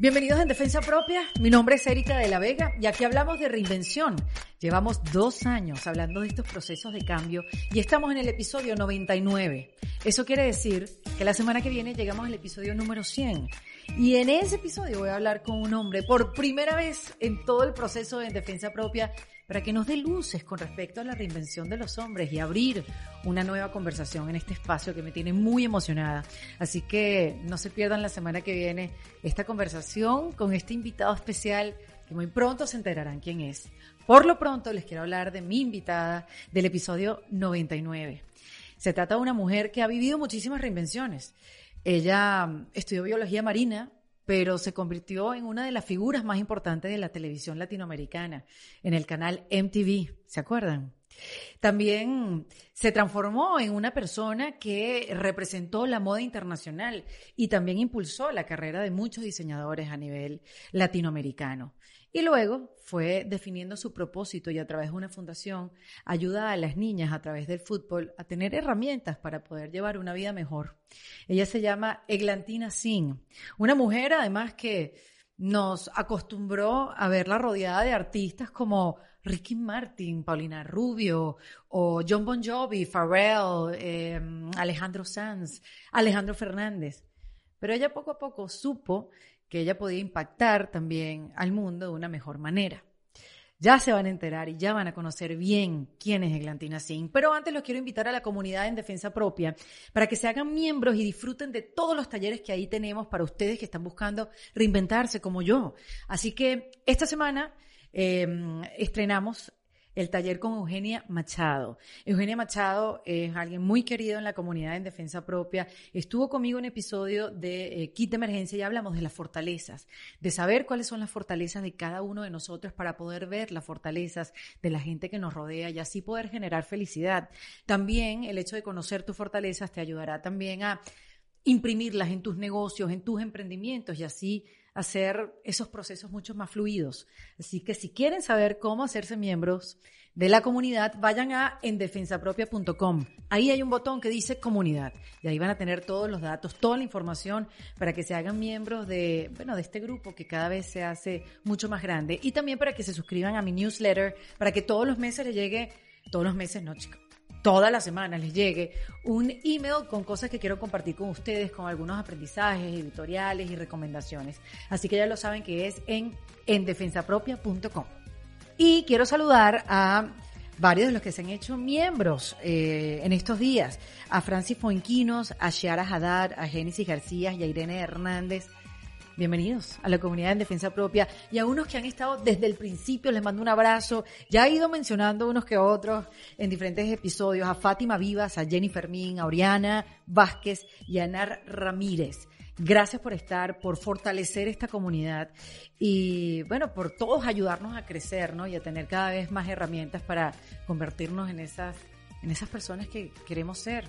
Bienvenidos en Defensa Propia. Mi nombre es Erika de la Vega y aquí hablamos de reinvención. Llevamos dos años hablando de estos procesos de cambio y estamos en el episodio 99. Eso quiere decir que la semana que viene llegamos al episodio número 100. Y en ese episodio voy a hablar con un hombre por primera vez en todo el proceso de defensa propia para que nos dé luces con respecto a la reinvención de los hombres y abrir una nueva conversación en este espacio que me tiene muy emocionada. Así que no se pierdan la semana que viene esta conversación con este invitado especial que muy pronto se enterarán quién es. Por lo pronto les quiero hablar de mi invitada del episodio 99. Se trata de una mujer que ha vivido muchísimas reinvenciones. Ella mm, estudió biología marina, pero se convirtió en una de las figuras más importantes de la televisión latinoamericana, en el canal MTV, ¿se acuerdan? También se transformó en una persona que representó la moda internacional y también impulsó la carrera de muchos diseñadores a nivel latinoamericano. Y luego fue definiendo su propósito y a través de una fundación ayuda a las niñas a través del fútbol a tener herramientas para poder llevar una vida mejor. Ella se llama Eglantina Singh, una mujer además que nos acostumbró a verla rodeada de artistas como Ricky Martin, Paulina Rubio o John Bon Jovi, Pharrell, em, Alejandro Sanz, Alejandro Fernández. Pero ella poco a poco supo que ella podía impactar también al mundo de una mejor manera. Ya se van a enterar y ya van a conocer bien quién es Eglantina Singh. Pero antes los quiero invitar a la comunidad en defensa propia para que se hagan miembros y disfruten de todos los talleres que ahí tenemos para ustedes que están buscando reinventarse como yo. Así que esta semana eh, estrenamos el taller con Eugenia Machado. Eugenia Machado es alguien muy querido en la comunidad en defensa propia. Estuvo conmigo en episodio de eh, Kit de Emergencia y hablamos de las fortalezas, de saber cuáles son las fortalezas de cada uno de nosotros para poder ver las fortalezas de la gente que nos rodea y así poder generar felicidad. También el hecho de conocer tus fortalezas te ayudará también a imprimirlas en tus negocios, en tus emprendimientos y así hacer esos procesos mucho más fluidos. Así que si quieren saber cómo hacerse miembros de la comunidad, vayan a endefensapropia.com. Ahí hay un botón que dice comunidad y ahí van a tener todos los datos, toda la información para que se hagan miembros de, bueno, de este grupo que cada vez se hace mucho más grande y también para que se suscriban a mi newsletter para que todos los meses les llegue, todos los meses no, chicos todas las semanas les llegue un email con cosas que quiero compartir con ustedes, con algunos aprendizajes, editoriales y recomendaciones. Así que ya lo saben que es en endefensapropia.com. Y quiero saludar a varios de los que se han hecho miembros eh, en estos días. A Francis Fuenquinos, a Shiara Haddad, a Génesis García y a Irene Hernández bienvenidos a la comunidad en defensa propia y a unos que han estado desde el principio, les mando un abrazo. Ya he ido mencionando unos que otros en diferentes episodios, a Fátima Vivas, a Jenny Fermín, a Oriana Vázquez y a Anar Ramírez. Gracias por estar, por fortalecer esta comunidad y bueno, por todos ayudarnos a crecer, ¿no? Y a tener cada vez más herramientas para convertirnos en esas, en esas personas que queremos ser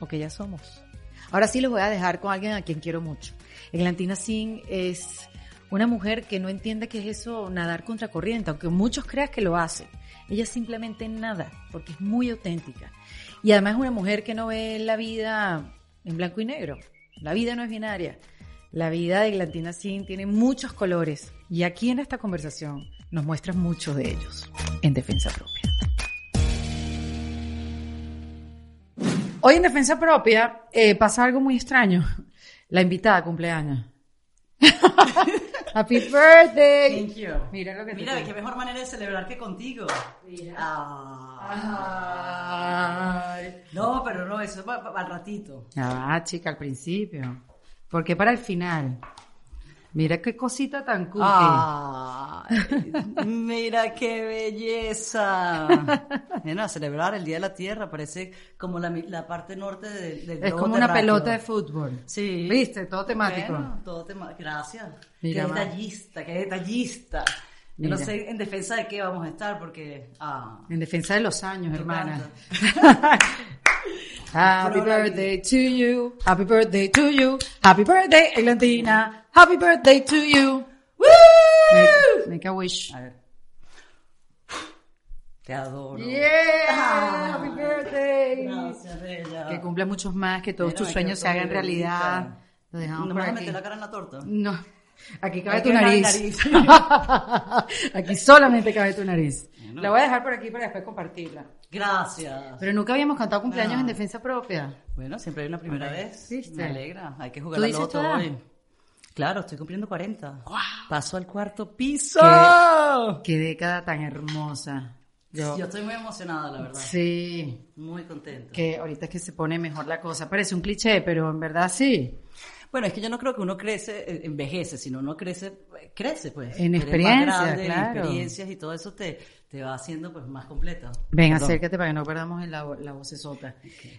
o que ya somos. Ahora sí los voy a dejar con alguien a quien quiero mucho. Eglantina Singh es una mujer que no entiende qué es eso nadar contra corriente, aunque muchos crean que lo hace. Ella simplemente nada, porque es muy auténtica. Y además es una mujer que no ve la vida en blanco y negro. La vida no es binaria. La vida de Eglantina Singh tiene muchos colores. Y aquí en esta conversación nos muestra muchos de ellos en defensa propia. Hoy en defensa propia eh, pasa algo muy extraño. La invitada cumpleaños. Happy birthday. Thank you. Mira lo que te Mira, tengo. qué mejor manera de celebrar que contigo. Mira. Ah. Ay. No, pero no, eso es para el ratito. Ah, chica, al principio. Porque para el final. Mira qué cosita tan cookie. Ay, mira qué belleza. Bueno, a celebrar el Día de la Tierra, parece como la, la parte norte del, del es como una terráqueo. pelota de fútbol. Sí. ¿Viste? Todo temático. Bueno, todo tema- Gracias. Mira, qué detallista, qué detallista. Yo no sé en defensa de qué vamos a estar porque... Ah, En defensa de los años, hermana. Happy birthday to you. Happy birthday to you. Happy birthday, Eglantina. Happy birthday to you. Make, make a wish. a ver. Te adoro. Yeah, happy birthday. Gracias, bella. Que cumpla muchos más, que todos Mira, tus sueños se hagan realidad. bebita. Lo dejamos ¿No por a aquí. meter la cara en la torta? No, Aquí cabe Aquí tu nariz. nariz. aquí solamente cabe tu nariz. La voy a dejar por aquí para después compartirla. Gracias. Pero nunca habíamos cantado cumpleaños en defensa propia. Bueno, siempre hay una primera vez. ¿Viste? Me alegra. Hay que ¿Tú jugar tu edad? hoy. Claro, estoy cumpliendo 40. Paso al cuarto piso. Qué década tan hermosa. Yo, Yo estoy muy emocionada, la verdad. sí, Muy contenta. que ahorita es que se pone mejor la cosa. Parece un cliché, pero en verdad sí. Bueno, es que yo no creo que uno crece, eh, envejece, sino uno crece, eh, crece pues. En experiencia, grande, en claro. experiencias y todo eso te, te va haciendo pues más completa. Ven, Perdón. acércate para que no perdamos la, la vocesota.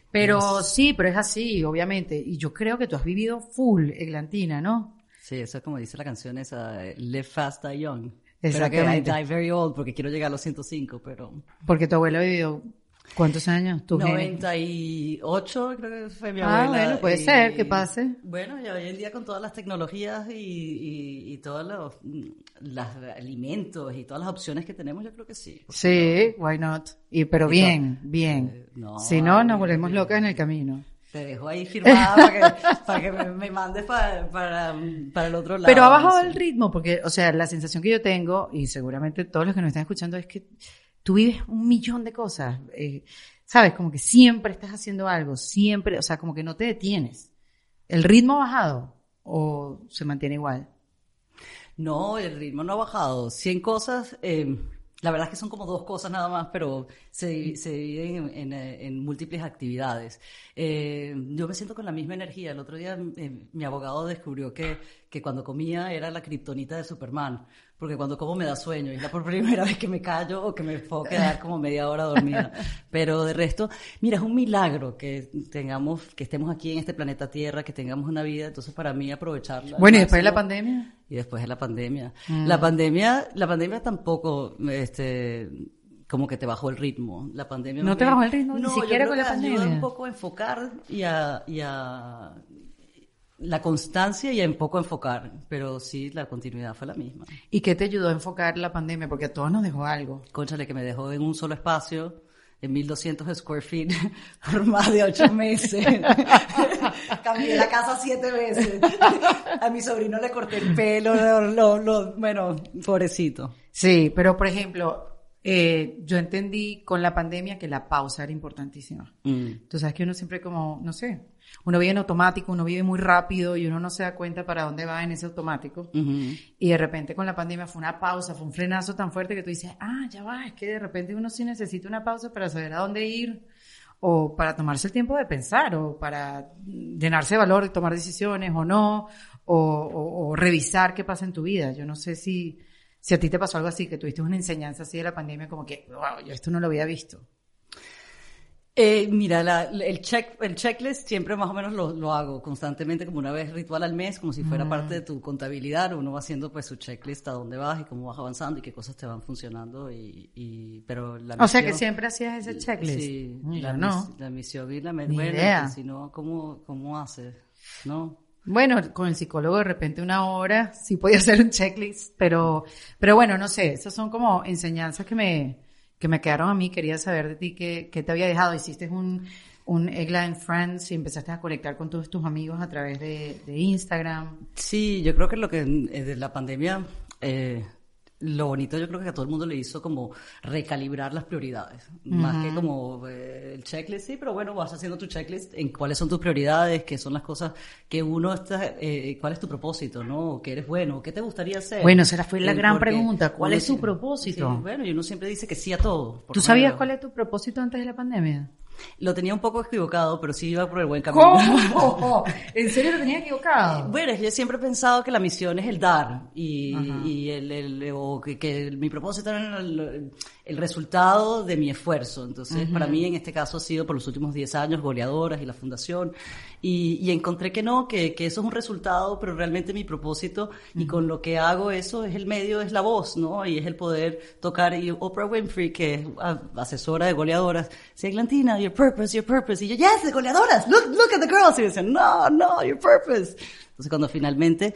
Pero sí, pero es así, obviamente. Y yo creo que tú has vivido full, Eglantina, ¿no? Sí, eso es como dice la canción esa, eh, Live Fast, Die Young. Pero que I Exactamente. die very old porque quiero llegar a los 105, pero... Porque tu abuelo ha vivido, ¿cuántos años? ¿Tu genes? 98 creo que fue mi Ah, abuela. bueno, puede y- ser que pase. Bueno, y hoy en día con todas las tecnologías y, y, y todos los, los alimentos y todas las opciones que tenemos, yo creo que sí. Sí, why not? Y, pero bien, bien. Eh, no, si no, nos ay, volvemos bien. locas en el camino. Te dejo ahí firmada para que, para que me, me mandes para, para, para el otro lado. Pero ha bajado el ritmo, porque, o sea, la sensación que yo tengo, y seguramente todos los que nos están escuchando, es que tú vives un millón de cosas. eh, ¿Sabes? Como que siempre estás haciendo algo, siempre, o sea, como que no te detienes. ¿El ritmo ha bajado o se mantiene igual? No, el ritmo no ha bajado. 100 cosas, eh, la verdad es que son como dos cosas nada más, pero se, se dividen en, en, eh, en múltiples actividades. Eh, yo me siento con la misma energía. El otro día eh, mi abogado descubrió que, que cuando comía era la kriptonita de Superman, porque cuando como me da sueño y es la por primera vez que me callo o que me puedo quedar como media hora dormida. Pero de resto, mira, es un milagro que tengamos, que estemos aquí en este planeta Tierra, que tengamos una vida. Entonces, para mí aprovecharla. Bueno, y después de la pandemia. Y después de la pandemia. Mm. La pandemia, la pandemia tampoco, este, como que te bajó el ritmo. La pandemia. ¿No te bajó el ritmo ni No, yo siquiera creo con la que ayuda pandemia? un poco a enfocar y a, y a la constancia y un poco enfocar. Pero sí, la continuidad fue la misma. ¿Y qué te ayudó a enfocar la pandemia? Porque a todos nos dejó algo. Conchale, que me dejó en un solo espacio. En 1200 square feet por más de ocho meses. Cambié la casa siete veces. A mi sobrino le corté el pelo, lo, lo- lo- bueno, pobrecito. Sí, pero por ejemplo, eh, yo entendí con la pandemia que la pausa era importantísima. Mm. Tú sabes que uno siempre como, no sé, uno vive en automático, uno vive muy rápido y uno no se da cuenta para dónde va en ese automático. Y de repente con la pandemia fue una pausa, fue un frenazo tan fuerte que tú dices, ah, ya va, es que de repente uno sí necesita una pausa para saber a dónde ir o para tomarse el tiempo de pensar o para llenarse de valor y tomar decisiones o no, o, o- o revisar qué pasa en tu vida. Yo no sé si, si a ti te pasó algo así, que tuviste una enseñanza así de la pandemia como que, wow, yo esto no lo había visto. Eh, mira, la- el, check, el checklist siempre más o menos lo, lo hago constantemente como una vez ritual al mes, como si fuera parte de tu contabilidad. Uno va haciendo pues su checklist a dónde vas y cómo vas avanzando y qué cosas te van funcionando. Y, y- pero la O sea que misión- siempre hacías ese checklist. Sí, Mira, la, no. la misión y la bueno, idea. que si no, ¿cómo, cómo haces? ¿No? Bueno, con el psicólogo de repente una hora sí podía hacer un checklist, pero, pero bueno, no sé, esas son como enseñanzas que me, que me quedaron a mí. Quería saber de ti qué, qué te había dejado. Hiciste un, un Egla en Friends y empezaste a conectar con todos tus amigos a través de, de Instagram. Sí, yo creo que lo que eh, de la pandemia, eh, lo bonito yo creo que a todo el mundo le hizo como recalibrar las prioridades, más que como eh, el checklist, sí, pero bueno, vas haciendo tu checklist en cuáles son tus prioridades, qué son las cosas que uno está, eh, cuál es tu propósito, ¿no? ¿Qué eres bueno? ¿Qué te gustaría hacer? Bueno, esa fue la Eh, gran pregunta, ¿cuál es tu propósito? sí, bueno, y uno siempre dice que sí a todo. ¿Tú sabías cuál es tu propósito antes de la pandemia? Lo tenía un poco equivocado, pero sí iba por el buen camino. ¿Cómo? ¿En serio lo tenía equivocado? Bueno, yo siempre he pensado que la misión es el dar y, y el, el- o que, que mi propósito era el, el resultado de mi esfuerzo. Entonces, para mí en este caso ha sido por los últimos 10 años goleadoras y la fundación y, y encontré que no, que, que eso es un resultado, pero realmente mi propósito y con lo que hago eso es el medio, es la voz, ¿no? Y es el poder tocar y Oprah Winfrey, que es ah, asesora de goleadoras, dice, Eglantina, your purpose, your purpose. Y yo, yes, de goleadoras, look, look at the girls. Y decían, no, no, your purpose. Entonces cuando finalmente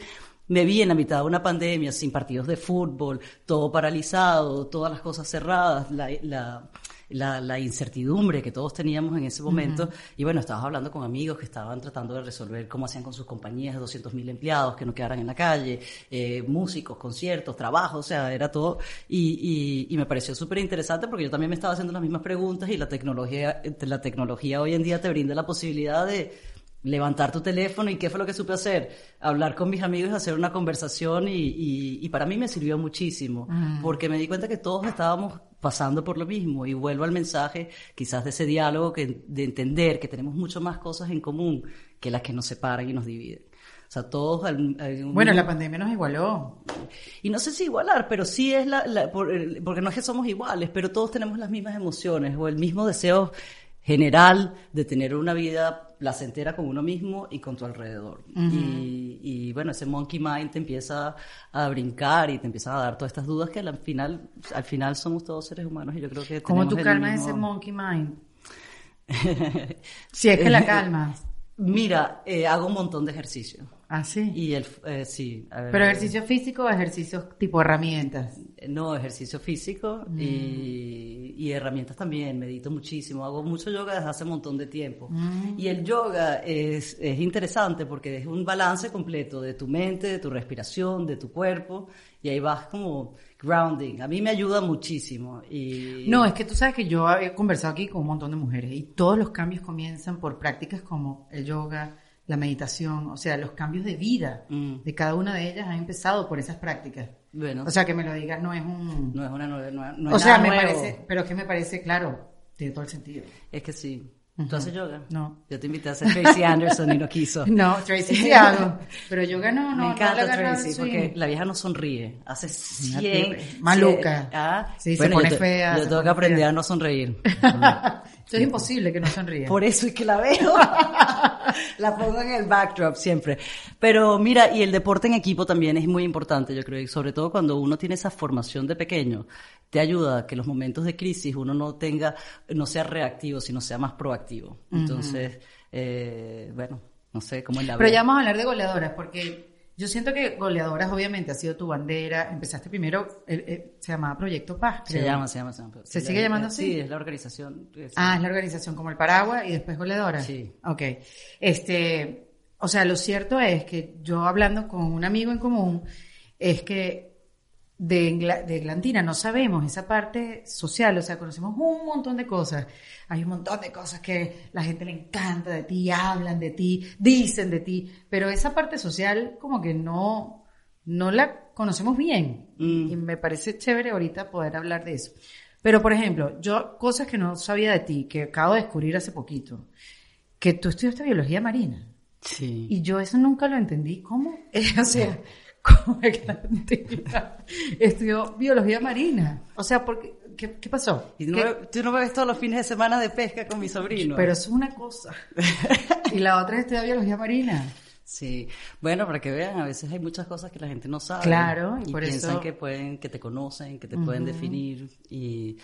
me vi en la mitad de una pandemia, sin partidos de fútbol, todo paralizado, todas las cosas cerradas, la, la, la, la, incertidumbre que todos teníamos en ese momento. Y bueno, estabas hablando con amigos que estaban tratando de resolver cómo hacían con sus compañías de 200 mil empleados que no quedaran en la calle, eh, músicos, conciertos, trabajo, o sea, era todo. Y, y, y me pareció súper interesante porque yo también me estaba haciendo las mismas preguntas y la tecnología, la tecnología hoy en día te brinda la posibilidad de levantar tu teléfono y qué fue lo que supe hacer, hablar con mis amigos, hacer una conversación y, y, y para mí me sirvió muchísimo, porque me di cuenta que todos estábamos pasando por lo mismo y vuelvo al mensaje quizás de ese diálogo que, de entender que tenemos mucho más cosas en común que las que nos separan y nos dividen. O sea, todos... bueno, la pandemia nos igualó. Y no sé si igualar, pero sí es la, la porque no es que somos iguales, pero todos tenemos las mismas emociones o el mismo deseo general de tener una vida placentera con uno mismo y con tu alrededor. y, y, bueno, ese monkey mind te empieza a brincar y te empieza a dar todas estas dudas que al final, al final somos todos seres humanos y yo creo que... ¿Cómo tú calmas ese monkey mind? si es que la calmas. Mira, eh, hago un montón de ejercicio. Ah, sí. Y el, eh, sí. ¿Pero ejercicio físico o ejercicio tipo herramientas? No, ejercicio físico mm. y, y, herramientas también. Medito muchísimo. Hago mucho yoga desde hace un montón de tiempo. Mm. Y el yoga es, es interesante porque es un balance completo de tu mente, de tu respiración, de tu cuerpo. Y ahí vas como grounding. A mí me ayuda muchísimo. Y... No, es que tú sabes que yo he conversado aquí con un montón de mujeres y todos los cambios comienzan por prácticas como el yoga, la meditación, o sea, los cambios de vida mm. de cada una de ellas han empezado por esas prácticas. Bueno. O sea, que me lo digas no es un... No es una nueva... No, o sea, me parece, pero es que me parece, claro, tiene todo el sentido. Es que sí. ¿Tú haces yoga? No. Yo te invité a hacer Tracy Anderson y no quiso. No, Tracy sí hago. Pero yoga no, no. Me encanta Tracy porque la vieja no sonríe. Hace 100... Maluca. ah, sí, se pone fea. Yo tengo que aprender a no sonreír. es imposible que no sonríe. Por eso es que la veo. la pongo en el backdrop siempre. Pero mira, y el deporte en equipo también es muy importante, yo creo, y sobre todo cuando uno tiene esa formación de pequeño, te ayuda a que los momentos de crisis uno no tenga, no sea reactivo, sino sea más proactivo. Entonces, eh, bueno, no sé cómo es la Pero ya vamos a hablar de goleadoras, porque yo siento que goleadoras obviamente ha sido tu bandera. Empezaste primero, se llamaba Proyecto Paz. Se llama, se llama, se llama. ¿Se sigue llamando así? Sí, es la organización. Ah, es la organización como el Paraguas y después goleadora. Sí. Ok. Este, o sea, lo cierto es que yo hablando con un amigo en común, es que de, de Glantina no sabemos esa parte social, o sea, conocemos un montón de cosas. Hay un montón de cosas que la gente le encanta de ti, hablan de ti, dicen de ti, pero esa parte social como que no, no la conocemos bien. Mm. Y me parece chévere ahorita poder hablar de eso. Pero, por ejemplo, yo, cosas que no sabía de ti, que acabo de descubrir hace poquito, que tú estudiaste biología marina. Sí. Y yo eso nunca lo entendí. ¿Cómo? o sea, como estudió biología marina. O sea, porque, ¿qué, pasó? ¿Y tú, no, ves todos los fines de semana de pesca con mi sobrino? Pero es una cosa. y la otra es estudiar biología marina. Sí, bueno, para que vean, a veces hay muchas cosas que la gente no sabe. Claro, y, piensan que pueden, que te conocen, que te pueden definir. Y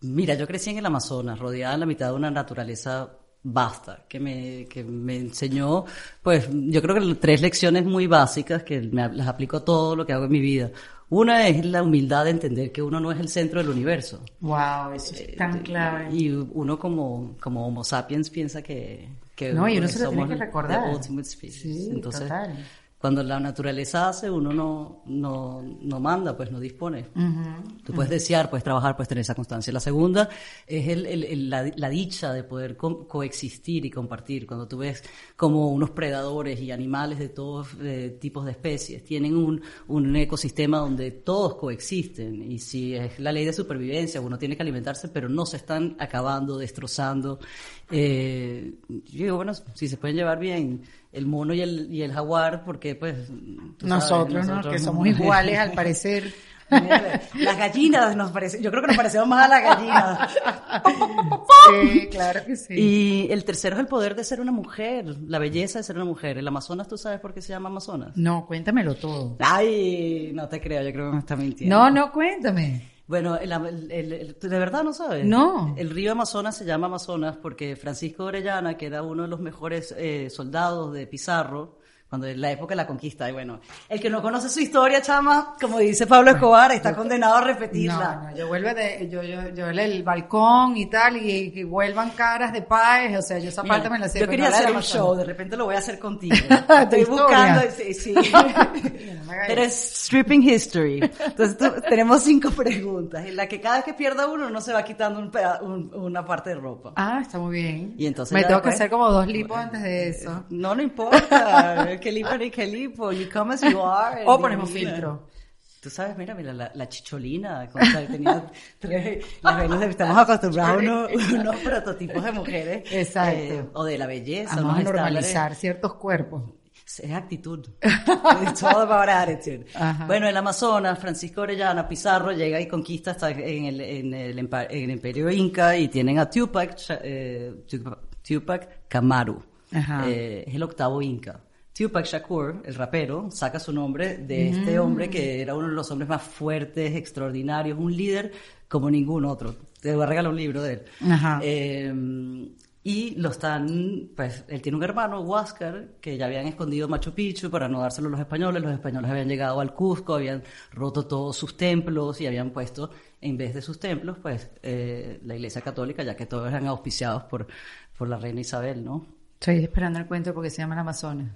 mira, yo crecí en el Amazonas, rodeada en la mitad de una naturaleza basta, que me, que me enseñó, pues yo creo que tres lecciones muy básicas que me, las aplico a todo lo que hago en mi vida. Una es la humildad de entender que uno no es el centro del universo. Wow, eso es tan eh, clave. Y uno como, como Homo sapiens piensa que, que no, y uno se lo tiene que recordar. Sí, Entonces, total cuando la naturaleza hace, uno no, no, no manda, pues no dispone. Tú puedes desear, puedes trabajar, puedes tener esa constancia. La segunda es el, el, la, la, dicha de poder coexistir y compartir. Cuando tú ves como unos predadores y animales de todos tipos de especies tienen un, un ecosistema donde todos coexisten. Y si es la ley de supervivencia, uno tiene que alimentarse, pero no se están acabando, destrozando. Eh, yo digo, bueno, si se pueden llevar bien el mono y el, y el jaguar, porque pues... Nosotros, ¿no? Que somos iguales al parecer. Las gallinas nos parecen, yo creo que nos parecemos más a las gallinas. Sí, claro que sí. Y el tercero es el poder de ser una mujer, la belleza de ser una mujer. El Amazonas, ¿tú sabes por qué se llama Amazonas? No, cuéntamelo todo. Ay, no te creo, yo creo que me está mintiendo. No, no, cuéntame. Bueno, de verdad no sabes. No. El río Amazonas se llama Amazonas porque Francisco Orellana, que era uno de los mejores eh, soldados de Pizarro, cuando es la época de la conquista. Y bueno, el que no conoce su historia, chama, como dice Pablo Escobar, está condenado a repetirla. No, no, yo vuelvo de, yo, yo, yo el balcón y tal, y que vuelvan caras de pez, o sea, yo esa parte me la sé. Yo quería hacer un show, de repente lo voy a hacer contigo. Estoy buscando, sí, sí. Pero es stripping history. Entonces tenemos cinco preguntas, en la que cada vez que pierda uno, no se va quitando un, una parte de ropa. Ah, está muy bien. Y entonces me tengo que hacer como dos lipos antes de eso. No, no importa que que lipo, you come as you are. O ponemos filtro. Tú sabes, mira, mira, la, la chicholina, tenía tres, estamos acostumbrados a unos, prototipos de mujeres. Exacto. Eh, o de la belleza. Vamos a normalizar ciertos cuerpos. Es actitud. It's all about attitude. Bueno, en Amazonas, Francisco Orellana Pizarro llega y conquista hasta en el, en el, en el imperio inca y tienen a Tupac, eh, Tupac Kamaru. Eh, es el octavo inca. Tupac Shakur, el rapero, saca su nombre de este mm. hombre que era uno de los hombres más fuertes, extraordinarios, un líder como ningún otro. Te voy a regalar un libro de él. Eh, y lo están, pues, él tiene un hermano, Huáscar, que ya habían escondido Machu Picchu para no dárselo a los españoles. Los españoles habían llegado al Cusco, habían roto todos sus templos y habían puesto, en vez de sus templos, pues, eh, la Iglesia Católica, ya que todos eran auspiciados por, por la reina Isabel, ¿no? Estoy esperando el cuento porque se llama el Amazonas.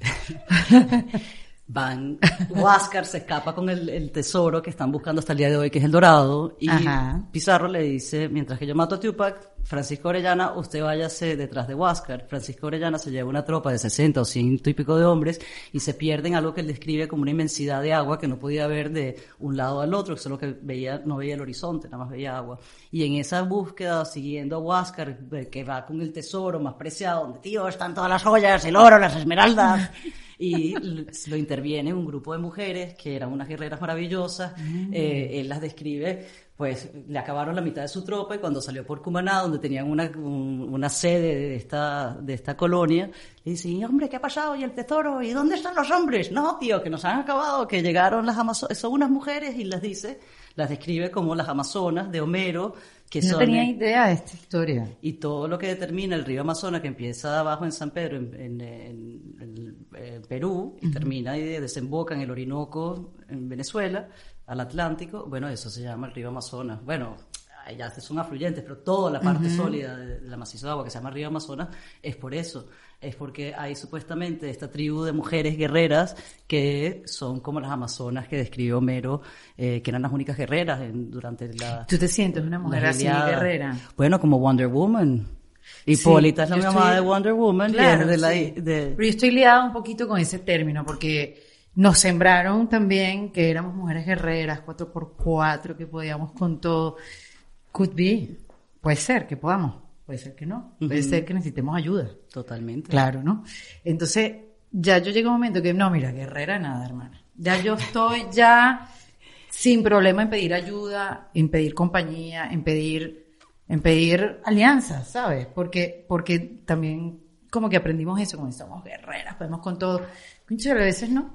Van, Huáscar se escapa con el, tesoro que están buscando hasta el día de hoy, que es el dorado, y Pizarro le dice, mientras que yo mato a Tupac, Francisco Orellana, usted váyase detrás de Huáscar. Francisco Orellana se lleva una tropa de 60 o 100 y pico de hombres y se pierden algo que él describe como una inmensidad de agua que no podía ver de un lado al otro, solo que veía, no veía el horizonte, nada más veía agua. Y en esa búsqueda, siguiendo a Huáscar, que va con el tesoro más preciado, donde tío están todas las joyas, el oro, las esmeraldas, y lo interviene un grupo de mujeres que eran unas guerreras maravillosas. Mm. Eh, él las describe, pues le acabaron la mitad de su tropa y cuando salió por Cumaná, donde tenían una, una sede de esta, de esta colonia, le dice, hombre, ¿qué ha pasado? ¿Y el tesoro? ¿Y dónde están los hombres? No, tío, que nos han acabado, que llegaron las amazonas, son unas mujeres y las dice, las describe como las amazonas de Homero, no tenía idea de esta historia. Y todo lo que determina el río Amazonas, que empieza abajo en San Pedro, en, Perú, y termina y desemboca en el Orinoco, en Venezuela, al Atlántico, bueno, eso se llama el río Amazonas. Bueno, ya son afluyentes, pero toda la parte sólida de, la macizo de agua que se llama río Amazonas es por eso es porque hay supuestamente esta tribu de mujeres guerreras que son como las amazonas que describió Homero, eh, que eran las únicas guerreras durante la... ¿Tú te sientes una mujer así guerrera? Bueno, como Wonder Woman. Hipólita es la mamá de Wonder Woman. Claro, de la, Pero yo estoy liada un poquito con ese término porque nos sembraron también que éramos mujeres guerreras, cuatro por cuatro, que podíamos con todo. Could be. Puede ser que podamos. Puede ser que no. Puede ser que necesitemos ayuda. Totalmente. Claro, ¿no? Entonces, ya yo llego a un momento que, no, mira, guerrera nada, hermana. Ya yo estoy ya sin problema en pedir ayuda, en pedir compañía, en pedir, en pedir alianzas, ¿sabes? Porque, porque también como que aprendimos eso, como somos guerreras, podemos con todo. Muchas veces no.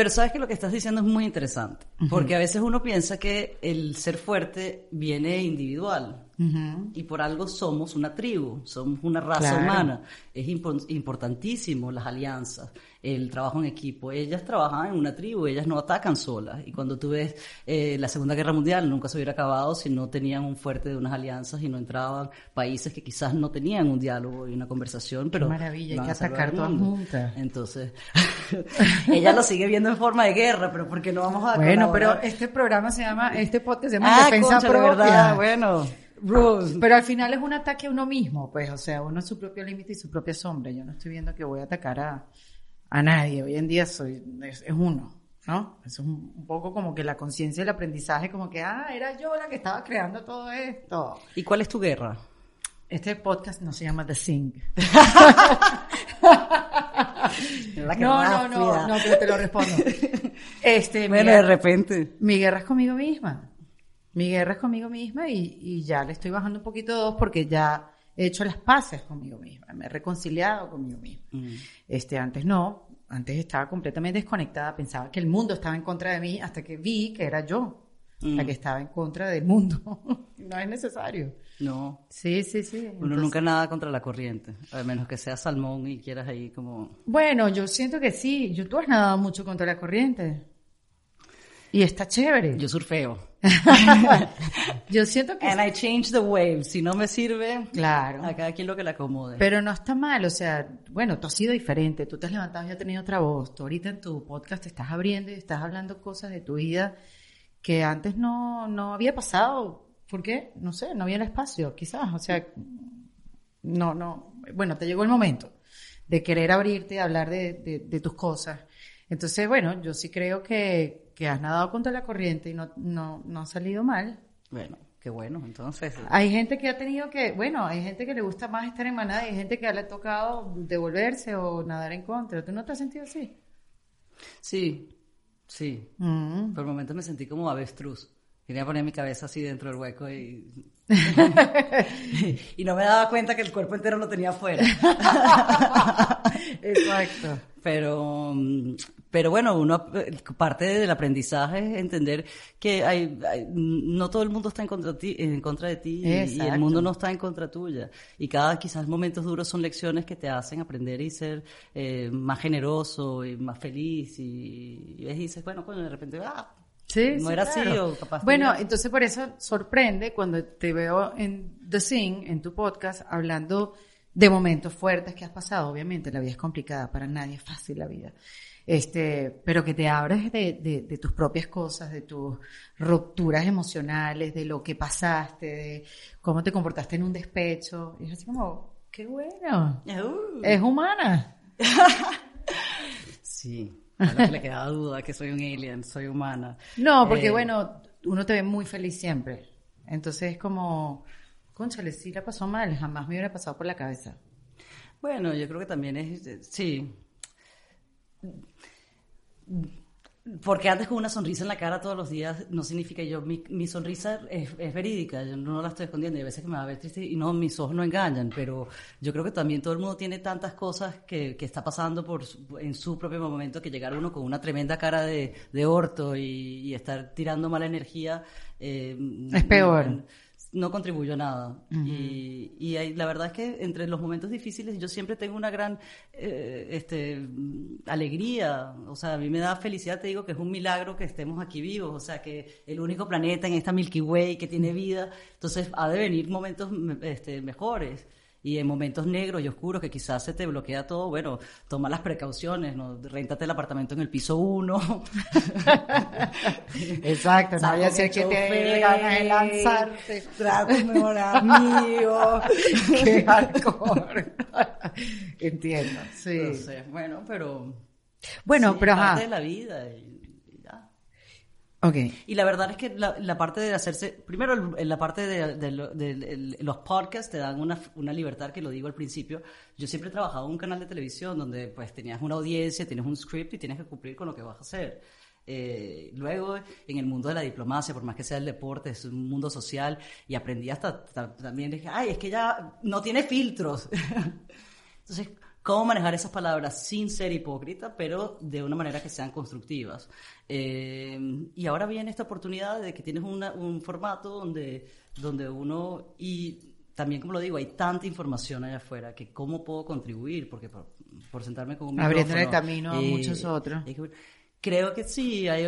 Pero sabes que lo que estás diciendo es muy interesante, porque a veces uno piensa que el ser fuerte viene individual, y por algo somos una tribu, somos una raza humana. Es importantísimo las alianzas, el trabajo en equipo. Ellas trabajan en una tribu, ellas no atacan solas. Y cuando tú ves eh, la Segunda Guerra Mundial, nunca se hubiera acabado si no tenían un fuerte de unas alianzas y no entraban países que quizás no tenían un diálogo y una conversación, pero... Qué maravilla, hay que atacar todas juntas. Entonces, ella lo sigue viendo en forma de guerra, pero porque no vamos a... Bueno, pero este programa se llama, este podcast se llama ah, Defensa Propia. Verdad, bueno. Pero al final es un ataque a uno mismo, pues, o sea, uno es su propio límite y su propia sombra. Yo no estoy viendo que voy a atacar a, a nadie. Hoy en día soy, es, uno, ¿no? Es un, poco como que la conciencia del aprendizaje, como que, ah, era yo la que estaba creando todo esto. ¿Y cuál es tu guerra? Este podcast no se llama The Sing. no, no, no, no, pero te lo respondo. Este, bueno, de repente. Mi guerra es conmigo misma. Mi guerra es conmigo misma y, ya le estoy bajando un poquito dos porque ya he hecho las paces conmigo misma, me he reconciliado conmigo misma. Mm. Este, antes no, antes estaba completamente desconectada, pensaba que el mundo estaba en contra de mí hasta que vi que era yo. La que estaba en contra del mundo. no es necesario. No. Sí, sí, sí. Uno Entonces- nunca nada contra la corriente, a menos que sea salmón y quieras ahí como... Bueno, yo siento que sí. Yo, tú has nadado mucho contra la corriente. Y está chévere. Yo surfeo. Yo siento que... And I change the wave. Si no me sirve, Claro. a cada quien lo que le acomode. Pero no está mal, o sea, bueno, tú has sido diferente, tú te has levantado y has tenido otra voz, tú ahorita en tu podcast te estás abriendo y estás hablando cosas de tu vida que antes no, no había pasado. ¿Por qué? No sé, no había el espacio, quizás, o sea, no, no, bueno, te llegó el momento de querer abrirte, hablar de, de, de tus cosas. Entonces, bueno, yo sí creo que, que has nadado contra la corriente y no, no, no ha salido mal. Bueno, qué bueno, entonces... Hay gente que ha tenido que, bueno, hay gente que le gusta más estar en manada y hay gente que le ha tocado devolverse o nadar en contra. ¿Tú no te has sentido así? Sí, sí. Mm. Por momentos me sentí como avestruz. Quería poner mi cabeza así dentro del hueco y... y no me daba cuenta que el cuerpo entero lo tenía afuera. Exacto. Pero, mm, pero bueno, uno, parte del aprendizaje es entender que hay, hay- no todo el mundo está en contra, ti- en contra de ti y- el mundo no está en contra tuya. Y cada quizás momentos duros son lecciones que te hacen aprender y ser eh, más generoso y más feliz. Y, y dices, bueno, coño, de repente, ah, Sí, no sí, era así o capaz. Bueno, entonces por eso sorprende cuando te veo en The Sing, en tu podcast, hablando de momentos fuertes que has pasado. Obviamente, la vida es complicada, para nadie es fácil la vida. Este, pero que te abres de, de, de tus propias cosas, de tus rupturas emocionales, de lo que pasaste, de cómo te comportaste en un despecho. Y es así como, qué bueno. Uh, Es humana. sí. A lo que le quedaba duda que soy un alien, soy humana. No, porque Eh, bueno, uno te ve muy feliz siempre. Entonces es como, conchale, sí la pasó mal, jamás me hubiera pasado por la cabeza. Bueno, yo creo que también es, eh, sí. Porque antes con una sonrisa en la cara todos los días no significa yo, mi, mi sonrisa es, es verídica, yo no la estoy escondiendo y a veces que me va a ver triste y no, mis ojos no engañan, pero yo creo que también todo el mundo tiene tantas cosas que, que está pasando por su- en su propio momento que llegar uno con una tremenda cara de, de orto y, y estar tirando mala energía. eh, Es peor. No contribuyó a nada. Y, y hay- la verdad es que entre los momentos difíciles yo siempre tengo una gran eh, este, alegría. O sea, a mí me da felicidad, te digo que es un milagro que estemos aquí vivos. O sea, que el único planeta en esta Milky Way que tiene vida. Entonces, ha de venir momentos me- este, mejores. Y en momentos negros y oscuros que quizás se te bloquea todo, bueno, toma las precauciones, ¿no? Réntate el apartamento en el piso uno. Exacto, no vaya a ser que te ganas de lanzarte. Trato mejor amigo. Qué hardcore. Entiendo, sí. Entonces, bueno, pero... Bueno, sí, pero es parte ajá. de la vida y. Ok. Y la verdad es que la, la parte de hacerse, primero en la parte de, de de- el- los podcasts te dan una, una libertad que lo digo al principio. Yo siempre he trabajado en un canal de televisión donde pues tenías una audiencia, tienes un script y tienes que cumplir con lo que vas a hacer. Eh, luego en el mundo de la diplomacia, por más que sea el deporte, es un mundo social y aprendí hasta ta- también dije, ay, es que ya no tiene filtros. Entonces, ¿cómo manejar esas palabras sin ser hipócrita, pero de una manera que sean constructivas? Eh, y ahora viene esta oportunidad de que tienes una- un formato donde, donde uno, y también como lo digo, hay tanta información allá afuera, que cómo puedo contribuir, porque por, por sentarme con un Abriéndole el camino a eh, muchos otros. hay que- Creo que sí, hay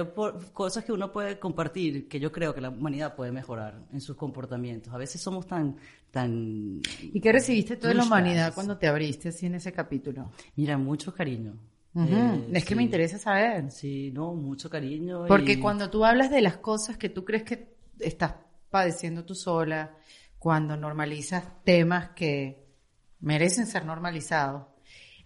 cosas que uno puede compartir que yo creo que la humanidad puede mejorar en sus comportamientos. A veces somos tan... tan ¿Y qué recibiste tú de la humanidad cuando te abriste así en ese capítulo? Mira, mucho cariño. Eh, es que me interesa saber. Sí, no, mucho cariño. Porque y- cuando tú hablas de las cosas que tú crees que estás padeciendo tú sola, cuando normalizas temas que merecen ser normalizados,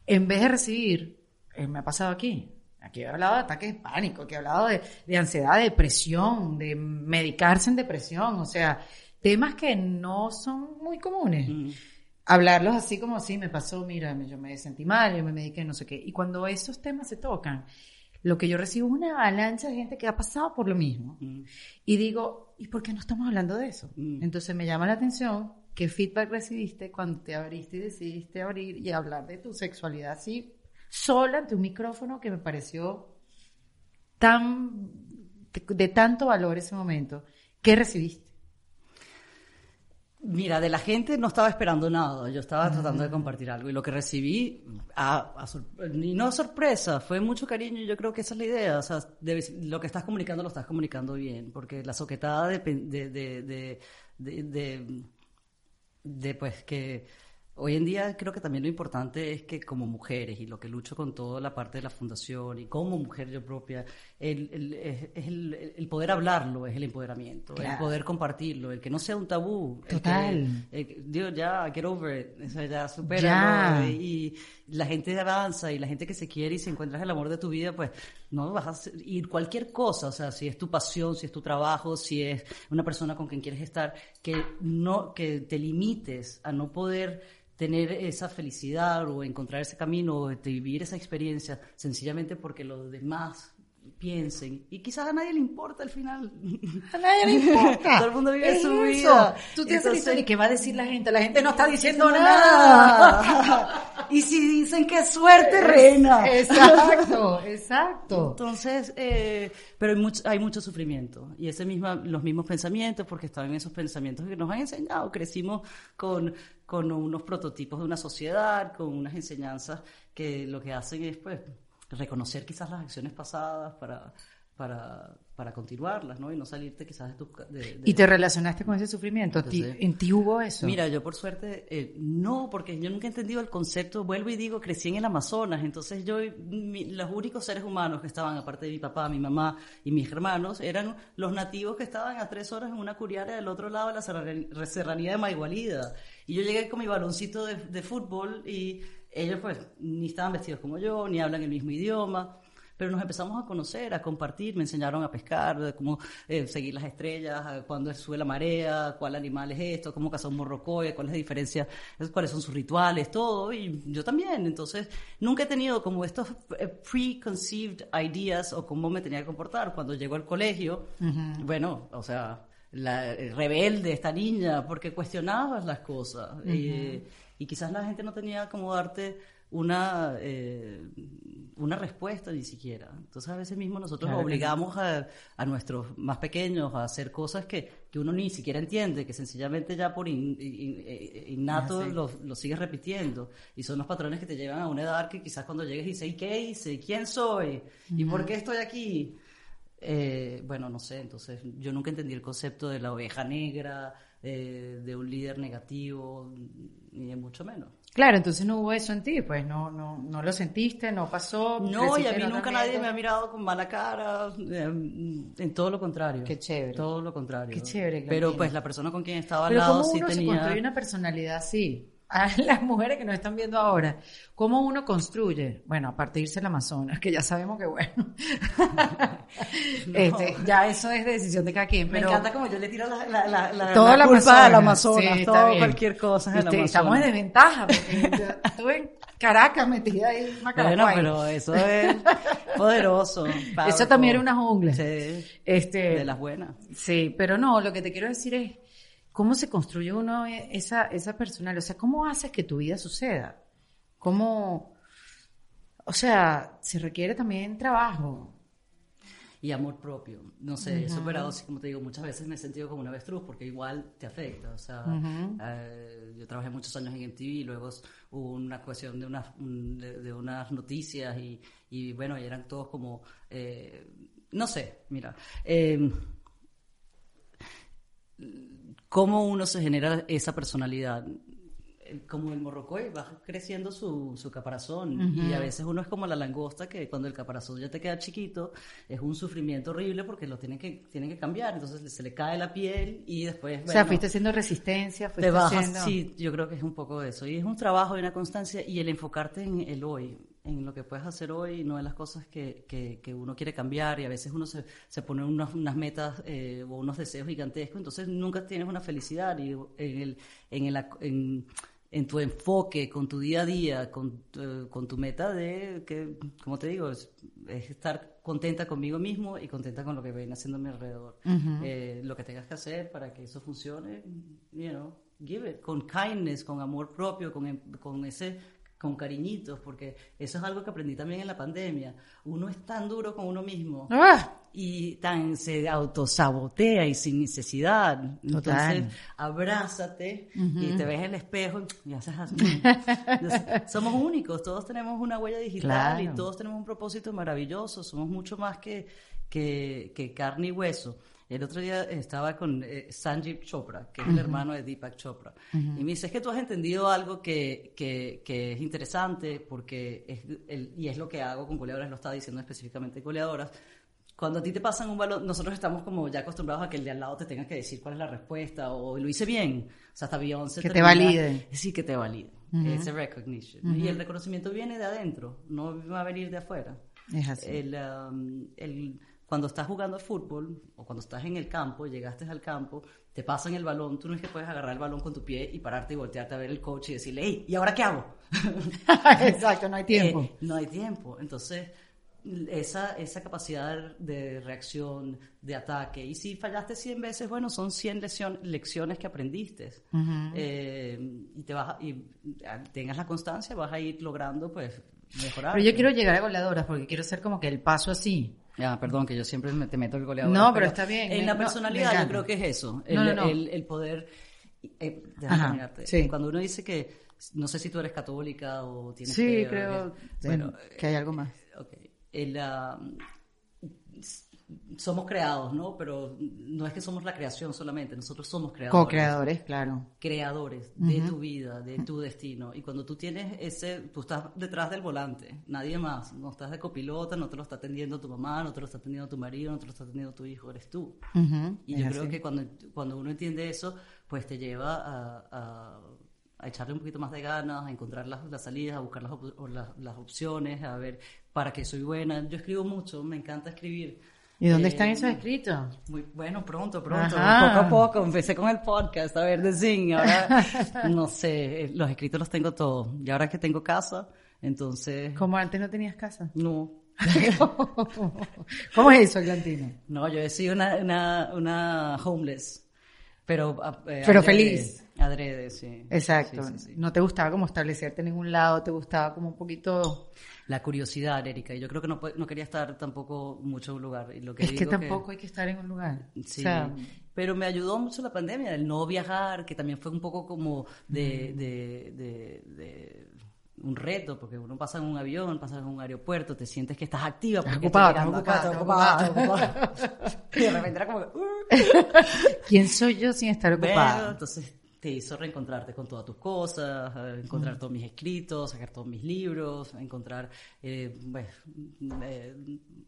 en vez de recibir, eh, me ha pasado aquí, aquí he hablado de ataques de pánico, aquí he hablado de, de ansiedad, de depresión, de medicarse en depresión, o sea, temas que no son muy comunes Mm, hablarlos así como sí, me pasó, mira, yo me sentí mal, yo me mediqué, no sé qué. Y cuando esos temas se tocan, lo que yo recibo es una avalancha de gente que ha pasado por lo mismo. mm, Y digo, ¿y por qué no estamos hablando de eso? Mm. Entonces me llama la atención qué feedback recibiste cuando te abriste y decidiste abrir y hablar de tu sexualidad así, sola ante un micrófono que me pareció tan de tanto valor ese momento, ¿qué recibiste? Mira, de la gente no estaba esperando nada, yo estaba tratando de compartir algo y lo que recibí, a, y no sorpresa, fue mucho cariño y yo creo que esa es la idea, o sea, lo que estás comunicando lo estás comunicando bien, porque la soquetada de, de, de, de, de pues que Hoy en día creo que también lo importante es que como mujeres y lo que lucho con toda la parte de la fundación y como mujer yo propia, el, el, es el, el poder hablarlo es el empoderamiento, el poder compartirlo, el que no sea un tabú. Total. Dios, ya, get over it, ya, supera. Y, la gente avanza y la gente que se quiere y si encuentras el amor de tu vida, pues no vas a ir cualquier cosa, o sea, si es tu pasión, si es tu trabajo, si es una persona con quien quieres estar, que no, que te limites a no poder tener esa felicidad o encontrar ese camino o vivir esa experiencia sencillamente porque los demás piensen. Y quizás a nadie le importa al final. A nadie le importa. Todo el mundo vive su vida. Tú te Entonces, ¿y qué va a decir la gente? La gente no está diciendo nada. y si dicen que suerte, reina. Exacto, exacto. Entonces, eh, pero hay mucho, hay mucho sufrimiento. Y ese misma, los mismos pensamientos, porque estaban esos pensamientos que nos han enseñado. Crecimos con con unos prototipos de una sociedad, con unas enseñanzas que lo que hacen es pues reconocer quizás las acciones pasadas para, para, para continuarlas, ¿no? Y no salirte quizás de tu... ¿Y te relacionaste con ese sufrimiento? ¿En ti hubo eso? Mira, yo por suerte eh, no, porque yo nunca he entendido el concepto, vuelvo y digo, crecí en el Amazonas, entonces yo, los únicos seres humanos que estaban, aparte de mi papá, mi mamá y mis hermanos, eran los nativos que estaban a tres horas en una curiaria del otro lado de la serranía de Maigualida. Y yo llegué con mi baloncito de, de fútbol y ellos pues ni estaban vestidos como yo, ni hablan el mismo idioma pero nos empezamos a conocer, a compartir, me enseñaron a pescar, cómo eh, seguir las estrellas, cuándo sube la marea, cuál animal es esto, cómo cazar un morrocoy, cuál es la diferencia, cuáles son sus rituales, todo, y yo también. Entonces, nunca he tenido como estos eh, preconceived ideas o cómo me tenía que comportar. Cuando llego al colegio, bueno, o sea, la rebelde esta niña, porque cuestionabas las cosas. Y quizás la gente no tenía como darte una, eh, una respuesta ni siquiera. Entonces a veces mismo nosotros obligamos a, a, nuestros más pequeños a hacer cosas que, que, uno ni siquiera entiende, que sencillamente ya por eh, innato lo, lo sigues repitiendo. Y son los patrones que te llevan a una edad que quizás cuando llegues dices, ¿y qué hice? ¿Quién soy? ¿Y por qué estoy aquí? Eh, bueno, no sé, entonces yo nunca entendí el concepto de la oveja negra, de un líder negativo, ni de mucho menos. Claro, entonces no hubo eso en ti, pues no, no, no lo sentiste, no pasó. No, y a mí nunca nadie me ha mirado con mala cara, em, en todo lo contrario. Qué chévere. Todo lo contrario. Qué chévere. Pero pues la persona con quien estaba al lado sí tenía. Se construye una personalidad así? A las mujeres que nos están viendo ahora, ¿cómo uno construye? Bueno, a partir de la Amazonas, que ya sabemos que bueno. este, ya eso es decisión de cada quien. Pero Me encanta como yo le tiro la, la, la, toda la, culpa al Amazonas, todo, cualquier cosa es este, Estamos en desventaja, porque estuve en Caracas metida ahí Bueno, pero eso es poderoso. Eso también era una jungla. Sí, este, de las buenas. Sí, pero no, lo que te quiero decir es ¿Cómo se construye uno e, esa, esa personal? O sea, ¿cómo haces que tu vida suceda? ¿Cómo...? O sea, se requiere también trabajo. Y amor propio. No sé, he superado, como te digo, muchas veces me he sentido como una avestruz porque igual te afecta. O sea, eh, yo trabajé muchos años en MTV y luego hubo una cuestión de unas, de, unas noticias y, y, bueno, y eran todos como, eh, no sé, mira. Eh, cómo uno se genera esa personalidad. Como el morrocoy, va creciendo su, su caparazón. Y a veces uno es como la langosta que cuando el caparazón ya te queda chiquito es un sufrimiento horrible porque lo tienen que, tienen que cambiar, entonces se le cae la piel y después... o sea, fuiste haciendo resistencia, fuiste te haciendo... Sí, yo creo que es un poco eso. Y es un trabajo y una constancia y el enfocarte en el hoy en lo que puedes hacer hoy, no en las cosas que, que, uno quiere cambiar y a veces uno se, se pone unas, unas metas eh, o unos deseos gigantescos, entonces nunca tienes una felicidad y en, el, en, el, en, en tu enfoque, con tu día a día, con, con tu meta de, que, como te digo, es, estar contenta conmigo mismo y contenta con lo que viene haciendo a mi alrededor. Eh, lo que tengas que hacer para que eso funcione, you know, give it, con kindness, con amor propio, con, con ese con cariñitos, porque eso es algo que aprendí también en la pandemia. Uno es tan duro con uno mismo ¡Ah! y tan se autosabotea y sin necesidad. Entonces, abrázate y te ves en el espejo y haces así. Entonces, somos únicos, todos tenemos una huella digital y Claro. todos tenemos un propósito maravilloso, somos mucho más que, que, que carne y hueso. El otro día estaba con eh, Sanjeev Chopra, que es el hermano de Deepak Chopra, y me dice, es que tú has entendido algo que, que, que es interesante, porque es el- y es lo que hago con goleadoras, lo estaba diciendo específicamente goleadoras, cuando a ti te pasan un balón, nosotros estamos como ya acostumbrados a que el de al lado te tenga que decir cuál es la respuesta, o lo hice bien, o sea, hasta Beyoncé Que te valide. Sí, que te valide, ese recognition. Y el reconocimiento viene de adentro, no va a venir de afuera. Es así. el, um, el- cuando estás jugando al fútbol o cuando estás en el campo, llegaste al campo, te pasan el balón, tú no es que puedes agarrar el balón con tu pie y pararte y voltearte a ver el coach y decirle, hey, ¿y ahora qué hago? Exacto, no hay tiempo. Eh, no hay tiempo. Entonces, esa, esa capacidad de reacción, de ataque, y si fallaste 100 veces, bueno, son 100 lesión- lecciones que aprendiste. Eh, y te vas a- y tengas la constancia, vas a ir logrando, pues, mejorar. Pero yo quiero llegar a goleadoras porque quiero ser como que el paso así. Ah, perdón, que yo siempre me- te meto el goleador. No, pero está bien, En me- la personalidad yo creo que es eso. El, No, no, no. el- el poder... eh, déjame Ajá, sí. Cuando uno dice que... No sé si tú eres católica o tienes Sí, creo. Bueno, que hay algo más. ok. El, ah, somos creados, ¿no? Pero no es que somos la creación solamente, nosotros somos creadores Co-creadores, claro. creadores de tu vida, de tu destino. Y cuando tú tienes ese, tú estás detrás del volante, nadie más. No estás de copilota, no te lo está atendiendo tu mamá, no te lo está atendiendo tu marido, no te lo está atendiendo tu hijo, eres tú. Ujú, Y es yo creo así. que cuando, cuando uno entiende eso, pues te lleva a, a- a echarle un poquito más de ganas, a encontrar las, las salidas, a buscar las, op- las, las opciones, a ver para qué soy buena. Yo escribo mucho, me encanta escribir. ¿Y dónde Eh, están esos escritos? muy bueno, pronto, pronto, Ajá. poco a poco. Empecé con el podcast, a ver, de Zing. Ahora, no sé, eh, los escritos los tengo todos. Y ahora que tengo casa, entonces, Como antes no tenías casa. no. ¿Cómo es eso, Atlantino? No, yo he sido una, una, una homeless, pero... eh, Pero adrede, feliz. Adrede, sí. Exacto. Sí, sí, sí. No te gustaba como establecerte en ningún lado, te gustaba como un poquito... La curiosidad, Erika. Y yo creo que no, no quería estar tampoco mucho en un lugar. Y lo que es que tampoco hay que estar en un lugar. Sí, O sea, pero me ayudó mucho la pandemia, el no viajar, que también fue un poco como de, de, de- de un reto, porque uno pasa en un avión, pasa en un aeropuerto, te sientes que estás activa, estás ocupada, estás ocupada, estás ocupada. Y de repente era como, que, "Uh". ¿quién soy yo sin estar ocupada? entonces te hizo reencontrarte con todas tus cosas, eh, encontrar todos mis escritos, sacar todos mis libros, encontrar, eh, pues, eh,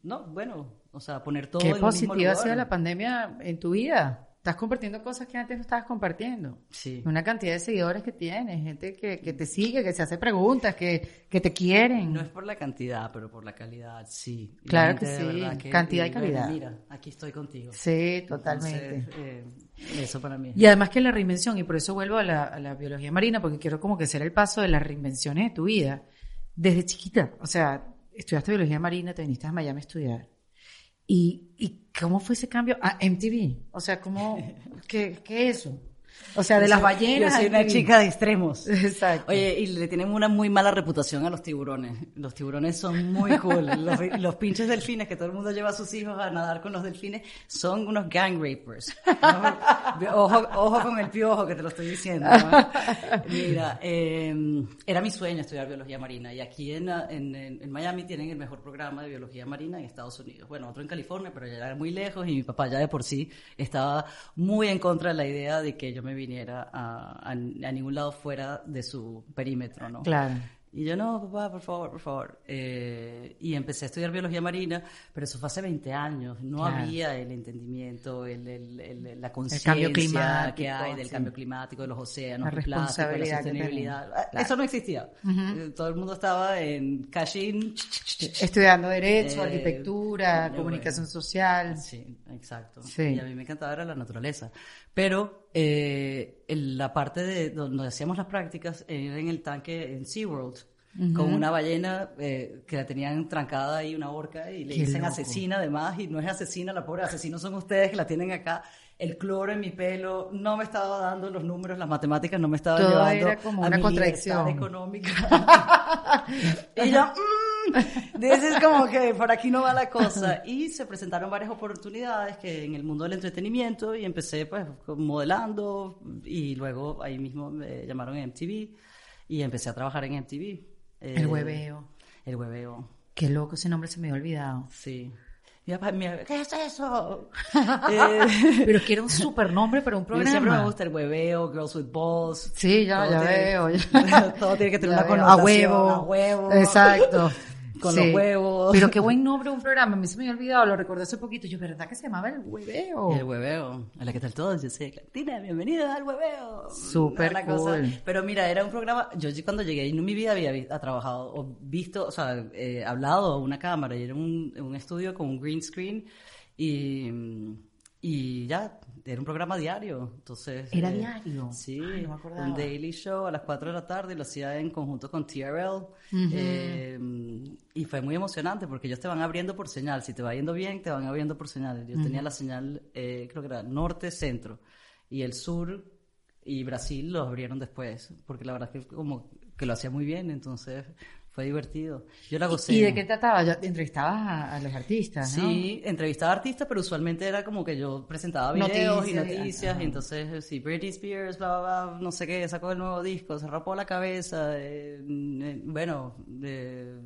no, bueno, o sea, poner todo Qué en mismo positiva ha sido la pandemia en tu vida. Estás compartiendo cosas que antes no estabas compartiendo. Sí. Una cantidad de seguidores que tienes, gente que, que te sigue, que se hace preguntas, que, que te quieren. No es por la cantidad, pero por la calidad, sí. Y Claro que sí, que- cantidad y calidad. Mira, aquí estoy contigo. Sí, totalmente. Entonces, eh, eso para mí. Y además que la reinvención, y por eso vuelvo a la, a la biología marina, porque quiero como que ser el paso de las reinvenciones de tu vida, desde chiquita. O sea, estudiaste biología marina, te viniste a Miami a estudiar. ¿Y, y cómo fue ese cambio a MTV? O sea, ¿cómo, qué, qué es eso? O sea, de Yo las soy- ballenas. Yo soy una chica de extremos. Exacto. Oye, y le tienen una muy mala reputación a los tiburones. Los tiburones son muy cool. Los, los pinches delfines que todo el mundo lleva a sus hijos a nadar con los delfines son unos gang rapers. Ojo, ojo con el piojo que te lo estoy diciendo. ¿no? Mira, eh, era mi sueño estudiar biología marina y aquí en, en- en Miami tienen el mejor programa de biología marina en Estados Unidos. Bueno, otro en California, pero ya era muy lejos y mi papá ya de por sí estaba muy en contra de la idea de que yo me viniera a, a- a ningún lado fuera de su perímetro, ¿no? Claro. Y yo, no, papá, por favor, por favor. Eh, y empecé a estudiar biología marina, pero eso fue hace 20 años. No Claro. había el entendimiento, el, el- el- la conciencia que hay del sí. cambio climático, de los océanos, La el plástico, la sostenibilidad. Ah, Eso no existía. Eh, Todo el mundo estaba en Cashin. Estudiando Derecho, Eh, Arquitectura, eh, Comunicación bueno. Social. Sí, exacto. Sí. Y a mí me encantaba era la naturaleza. Pero eh, en la parte de donde hacíamos las prácticas era en el tanque en SeaWorld. con una ballena eh, que la tenían trancada ahí, una horca, y le Qué dicen loco. asesina además, y no es asesina, la pobre asesino son ustedes que la tienen acá. El cloro en mi pelo no me estaba dando los números, las matemáticas no me estaban Todo llevando era como a una mi contradicción. económica. y yo, mm, this is como que por aquí no va la cosa. Y se presentaron varias oportunidades que en el mundo del entretenimiento y empecé pues modelando y luego ahí mismo me llamaron a MTV y empecé a trabajar en MTV. El Eh, hueveo. El hueveo, Qué loco, ese nombre se me había olvidado. sí. Mi papá, mi- ¿qué es eso? Eh, Pero que era un super nombre para un programa. siempre me gusta el hueveo, Girls with Balls. Sí, ya, ya tiene- veo. ya. todo tiene que tener Ya una veo. connotación. A huevo. A huevo. Exacto. Con Sí. los huevos. Pero qué buen nombre de un programa. A mí se me había olvidado, lo recordé hace poquito. Yo, ¿verdad que se llamaba El Hueveo? El hueveo. Hola, ¿qué tal todos? Yo soy Tina, bienvenida al hueveo. Súper cosa- cool. Pero mira, era un programa, yo sí cuando llegué en mi vida había trabajado o visto, o sea, eh, hablado a una cámara y era un, un estudio con un green screen y, y ya, era un programa diario. Entonces, ¿Era eh, diario? Sí, Ay, no me un daily show a las 4 de la tarde, lo hacía en conjunto con TRL. eh, y fue muy emocionante porque ellos te van abriendo por señal. Si te va yendo bien, te van abriendo por señal. Yo tenía la señal, eh, creo que era norte, centro. Y el sur y Brasil lo abrieron después. Porque la verdad es que como que lo hacía muy bien, entonces fue divertido. Yo la gocé. ¿Y de qué trataba? Ya entrevistabas a, a los artistas, ¿no? Sí, entrevistaba artistas, pero usualmente era como que yo presentaba videos Noticias, y noticias, ajá. y entonces, sí, Britney Spears, bla, bla, bla, no sé qué, sacó el nuevo disco, se rapó la cabeza, eh, eh, bueno, eh,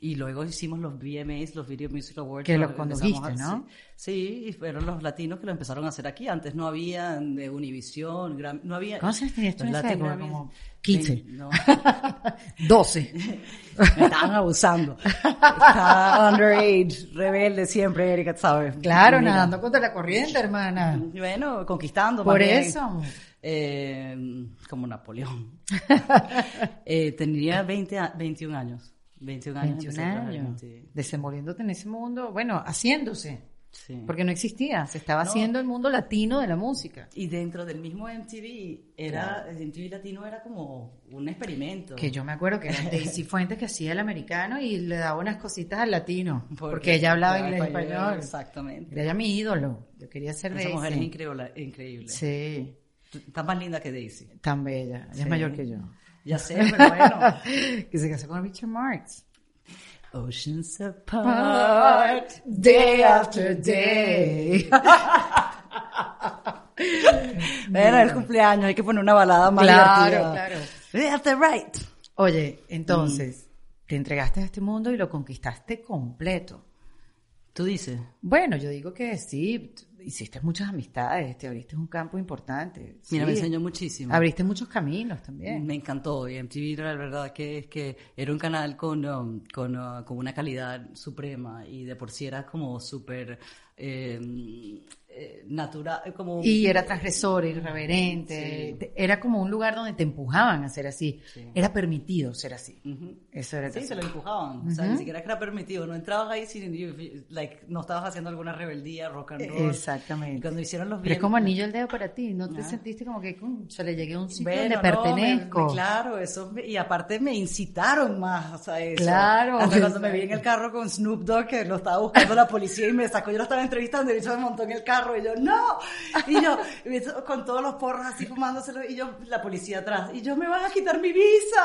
y luego hicimos los VMAs, los Video Music Awards. Que los condujiste, a- ¿no? Sí, y fueron los latinos que lo empezaron a hacer aquí, antes no había de Univision, no había... ¿Cuántos años tenías tú los en esa época? Como 15. No, 12. me estaban abusando. Estaba underage, rebelde siempre, Erika, ¿sabes? Claro, Mira. nadando contra la corriente, hermana. Bueno, conquistando. Por bien. eso. Eh, como Napoleón. Eh, tenía 20, a- 21 años. 21 años. 21 empecé a trabajar en años. Desenvolviéndote en ese mundo, bueno, haciéndose. Sí. Porque no existía, se estaba No. haciendo el mundo latino de la música. Y dentro del mismo MTV, era, el MTV Latino era como un experimento. Que yo me acuerdo que era Daisy Fuentes que hacía el americano y le daba unas cositas al latino. Porque, Porque ella hablaba inglés y español, español. exactamente. Era ella mi ídolo. Yo quería ser Esa Daisy. mujer es increíble. increíble. Sí, Está más linda que Daisy. tan bella. Ella Sí. es mayor que yo. Ya sé, pero bueno. que se casó con Richard Marx. Oceans apart. Day after day. Bueno, el cumpleaños, hay que poner una balada más Claro, divertida. claro. Left and right. Oye, entonces, te entregaste a este mundo y lo conquistaste completo. Tú dices. Bueno, yo digo que sí, hiciste muchas amistades, te abriste un campo importante. Mira, sí. me enseñó muchísimo. Abriste muchos caminos también. Me encantó. Y MTV, la verdad, que es que era un canal con, um, con, uh, con una calidad suprema y de por sí era como súper eh, natural. Como... Y era transgresor, irreverente. Sí. Era como un lugar donde te empujaban a ser así. Sí. Era permitido ser así. Eso era Sí, que- se lo empujaban. O sea, ni siquiera que era permitido. No entrabas ahí sin. Like, no estabas haciendo alguna rebeldía, rock and roll. Exactamente. Y cuando hicieron los Pero es como anillo al dedo para ti. ¿No te Ah. sentiste como que se le llegué a un sitio Bueno, donde no, pertenezco? me- claro, eso me- y aparte me incitaron más a eso. Claro. Hasta cuando me vi en el carro con Snoop Dogg que lo estaba buscando la policía y me sacó, yo lo estaba entrevistando y se me montó en el carro y yo, no, y yo, con todos los porros así fumándoselo y yo, la policía atrás, y yo, me van a quitar mi visa,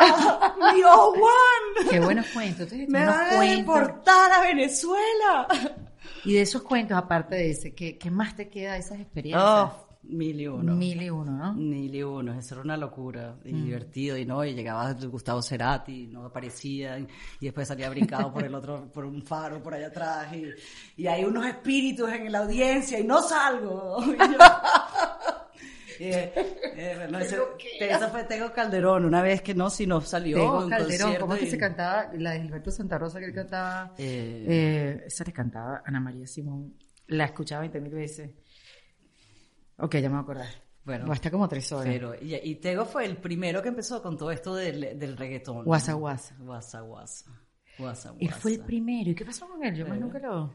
mi O1, Qué buenos cuentos. Me van a deportar a Venezuela. Y de esos cuentos, aparte de ese, ¿qué, qué más te queda de esas experiencias? Oh, mil y uno. Mil y uno, ¿no? Mil y uno, eso era una locura y Mm. divertido y no, y llegaba Gustavo Cerati, y no aparecía y, y después salía brincado por el otro, por un faro por allá atrás y, y hay unos espíritus en la audiencia y no salgo. Y yo- Eh, eh, bueno, ese- esa fue Tego Calderón, una vez que no, si no salió. Tego Calderón, ¿cómo es que y- se cantaba? La de Gilberto Santa Rosa que él cantaba. Eh, Eh, esa le cantaba Ana María Simón. La escuchaba 20 mil veces. Ok, ya me voy a acordar. Bueno, Va a estar como tres horas. Pero, y, y Tego fue el primero que empezó con todo esto del, del reggaetón. Guasa, guasa. Guasa, guasa. Guasa, Él fue el guasa. primero. ¿Y qué pasó con él? Yo más nunca lo...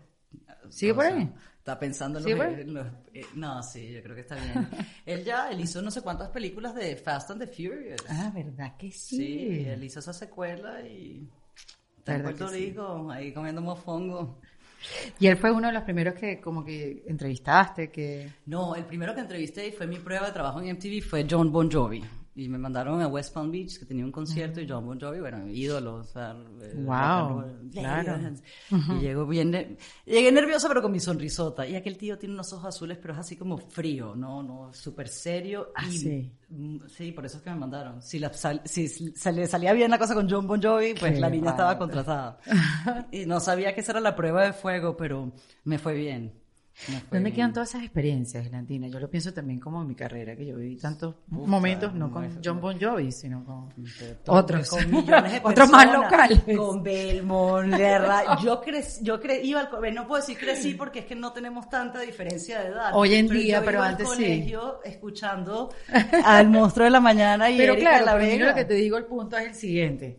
¿Sigue por ahí? Está pensando en ¿Sí, los, en los- eh, No, sí, yo creo que está bien. él ya, él hizo no sé cuántas películas de Fast and the Furious. Ah, ¿verdad que sí? sí, él hizo esa secuela y... Está en ¿Verdad Puerto que sí? Rico, ahí comiendo mofongo. Y él fue uno de los primeros que como que entrevistaste, que... No, el primero que entrevisté y fue mi prueba de trabajo en MTV fue John Bon Jovi. Y me mandaron a West Palm Beach, que tenía un concierto, y John Bon Jovi, bueno, ídolo, o sea, eh, Wow, and roll. claro. Y llego bien, llegué nerviosa, pero con mi sonrisota. Y aquel tío tiene unos ojos azules, pero es así como frío, no, no, súper serio. Ah, y, sí. mm, sí, por eso es que me mandaron. Si, la, sal- si sal- salía bien la cosa con John Bon Jovi, pues Qué la niña estaba raro. contratada. y no sabía que esa era la prueba de fuego, pero me fue bien. ¿Dónde bien. quedan todas esas experiencias, Gelantina? Yo lo pienso también como en mi carrera, que yo viví tantos momentos, no con John Bon Jovi, sino con otros. con millones de otros más personas, locales. Con Belmont, Guerra. Yo crecí, yo cre iba al co- no puedo decir crecí porque es que no tenemos tanta diferencia de edad. Hoy en Pero día, yo pero iba al antes sí. colegio escuchando al monstruo de la mañana y Pero Erika claro, la pero lo que te digo, el punto es el siguiente.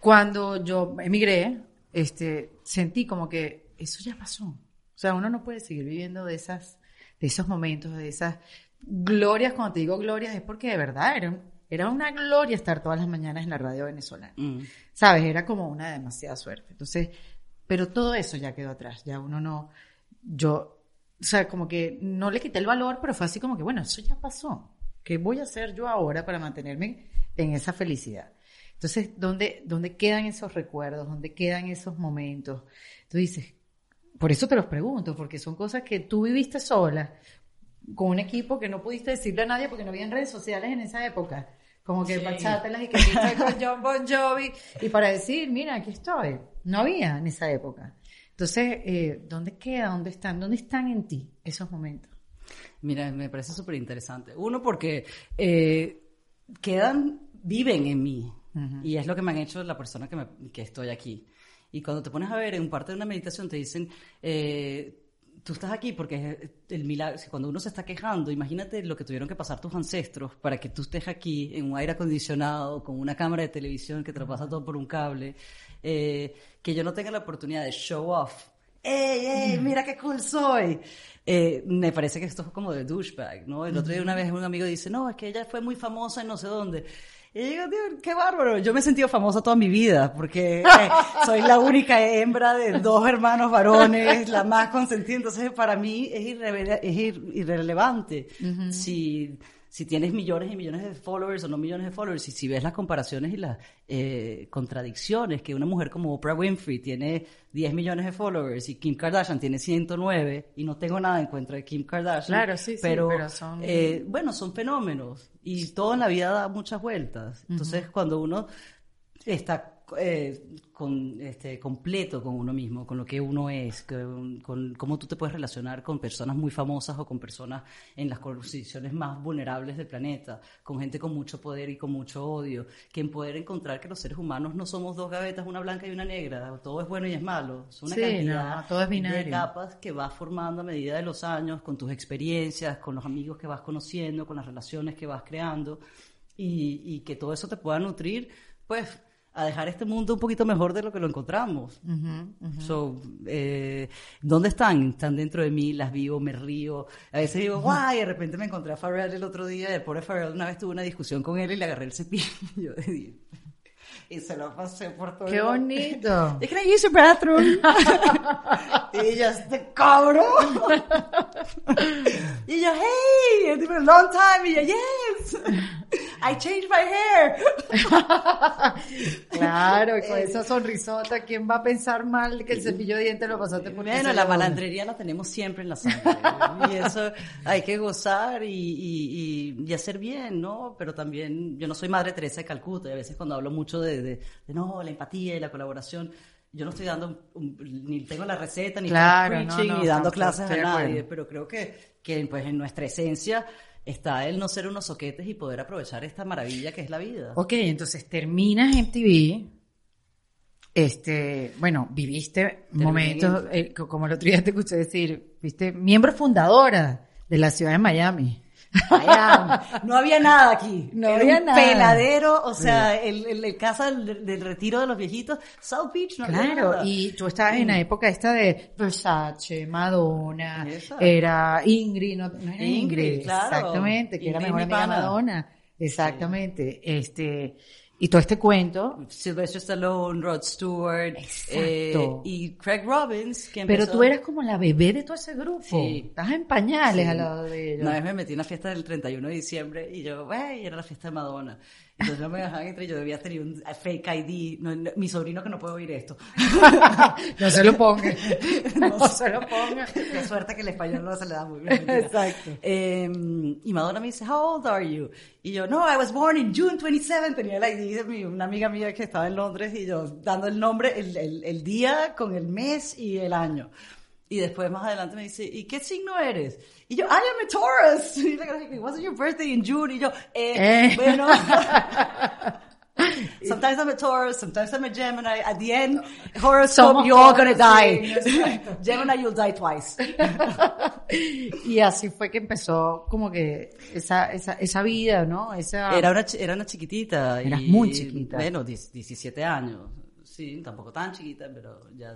Cuando yo emigré, este, sentí como que eso ya pasó. O sea, uno no puede seguir viviendo de esas, de esos momentos, de esas glorias. Cuando te digo glorias es porque de verdad era, era una gloria estar todas las mañanas en la radio venezolana. Mm. ¿Sabes? Era como una demasiada suerte. Entonces, pero todo eso ya quedó atrás. Ya uno no, yo, o sea, como que no le quité el valor, pero fue así como que, bueno, eso ya pasó. ¿Qué voy a hacer yo ahora para mantenerme en esa felicidad? Entonces, ¿dónde, dónde quedan esos recuerdos? ¿Dónde quedan esos momentos? Tú dices, por eso te los pregunto, porque son cosas que tú viviste sola, con un equipo que no pudiste decirle a nadie porque no había redes sociales en esa época. Como que Sí. y que estoy con John Bon Jovi. Y para decir, mira, aquí estoy. No había en esa época. Entonces, eh, ¿dónde queda? ¿Dónde están? ¿Dónde están en ti esos momentos? Mira, me parece súper interesante. Uno, porque eh, quedan, viven en mí. Y es lo que me han hecho la persona que, me- que estoy aquí. Y cuando te pones a ver en parte de una meditación, te dicen, eh, tú estás aquí porque es el milagro. Cuando uno se está quejando, imagínate lo que tuvieron que pasar tus ancestros para que tú estés aquí en un aire acondicionado, con una cámara de televisión que te lo pasa todo por un cable, eh, que yo no tenga la oportunidad de show off. ¡Ey, ey, mira qué cool soy! Eh, me parece que esto es como de douchebag, ¿no? El otro día una vez un amigo dice, no, es que ella fue muy famosa en no sé dónde. Y yo digo, tío, qué bárbaro. Yo me he sentido famosa toda mi vida porque eh, soy la única hembra de dos hermanos varones, la más consentida. Entonces, para mí es, irreve- es ir- irrelevante si, si tienes millones y millones de followers o no millones de followers. Y si ves las comparaciones y las eh, contradicciones, que una mujer como Oprah Winfrey tiene 10 millones de followers y Kim Kardashian tiene 109 y no tengo nada en contra de Kim Kardashian. Claro, sí, sí, pero, pero son- eh, bueno, son fenómenos y todo en la vida da muchas vueltas. Entonces, cuando uno está eh, con, este, completo con uno mismo, con lo que uno es, con, con cómo tú te puedes relacionar con personas muy famosas o con personas en las condiciones más vulnerables del planeta, con gente con mucho poder y con mucho odio, que en poder encontrar que los seres humanos no somos dos gavetas, una blanca y una negra, todo es bueno y es malo, es una Sí, cantidad no, todo es de capas que vas formando a medida de los años, con tus experiencias, con los amigos que vas conociendo, con las relaciones que vas creando, y, y que todo eso te pueda nutrir, pues, a dejar este mundo un poquito mejor de lo que lo encontramos. So, eh, ¿Dónde están? Están dentro de mí, las vivo, me río. A veces digo, guay, de repente me encontré a Pharrell el otro día, el pobre Pharrell, una vez tuve una discusión con él y le agarré el cepillo dientes. Y se lo pasé por todo ¡Qué bonito! Can I use your bathroom? y ella, este cabrón. y yo, hey, it's been a long time. Y yo, yes, I changed my hair. Claro, y con esa sonrisota, ¿quién va a pensar mal que el cepillo de dientes lo pasaste por Bueno, la malandrería la tenemos siempre en la sangre. y eso hay que gozar y, y, y- y hacer bien, ¿no? Pero también, yo no soy Madre Teresa de Calcuta y a veces cuando hablo mucho de, de, de, no, la empatía y la colaboración, yo no estoy dando, ni tengo la receta, ni Claro, estoy preaching, no, ni dando clases a nadie, pero creo que, que pues en nuestra esencia está el no ser unos soquetes y poder aprovechar esta maravilla que es la vida. Ok, entonces terminas en TV. Este, bueno, viviste Terminé momentos, eh, co- como el otro día te escuché decir, fuiste miembro fundadora de la ciudad de Miami. No había nada aquí. No Era había un nada. peladero, o sea, el, el, el casa del, del retiro de los viejitos, South Beach, no había Claro, nada. y tú estabas en la época esta de Versace, Madonna, era Ingrid, no, no era Ingrid, Ingrid, claro. exactamente, que era Ingrid, mejor mi amiga. Madonna, exactamente, este, y todo este cuento, Sylvester Stallone, Rod Stewart, eh, Exacto. y Craig Robbins, que pero empezó- tú eras como la bebé de todo ese grupo, Sí. estás en pañales Sí. al lado de ellos. Una vez me metí en una fiesta del 31 de diciembre y yo, güey, era la fiesta de Madonna. Entonces no me dejaban entrar y yo debía tener un fake ID. No, no, mi sobrino que no puede oír esto. no se lo ponga, no se lo ponga. Qué suerte que el español no se le da muy bien. Exacto. Eh, y Madonna me dice, how old are you? Y yo, no, I was born in June 27. Tenía el ID de mi, una amiga mía que estaba en Londres y yo dando el nombre, el, el, el día con el mes y el año. Y después más adelante me dice, ¿y qué signo eres? Y yo, I am a Taurus. Y le wasn't your birthday in June? Y yo, eh, Eh. bueno. sometimes I'm a Taurus, sometimes I'm a Gemini. At the end, horoscope, you're all gonna die. Gemini, you'll die twice. y así fue que empezó como que esa, esa, esa vida, ¿no? Esa, Era una, era una chiquitita. Eras y, muy chiquita. Bueno, 10 17 años. Sí, tampoco tan chiquita, pero ya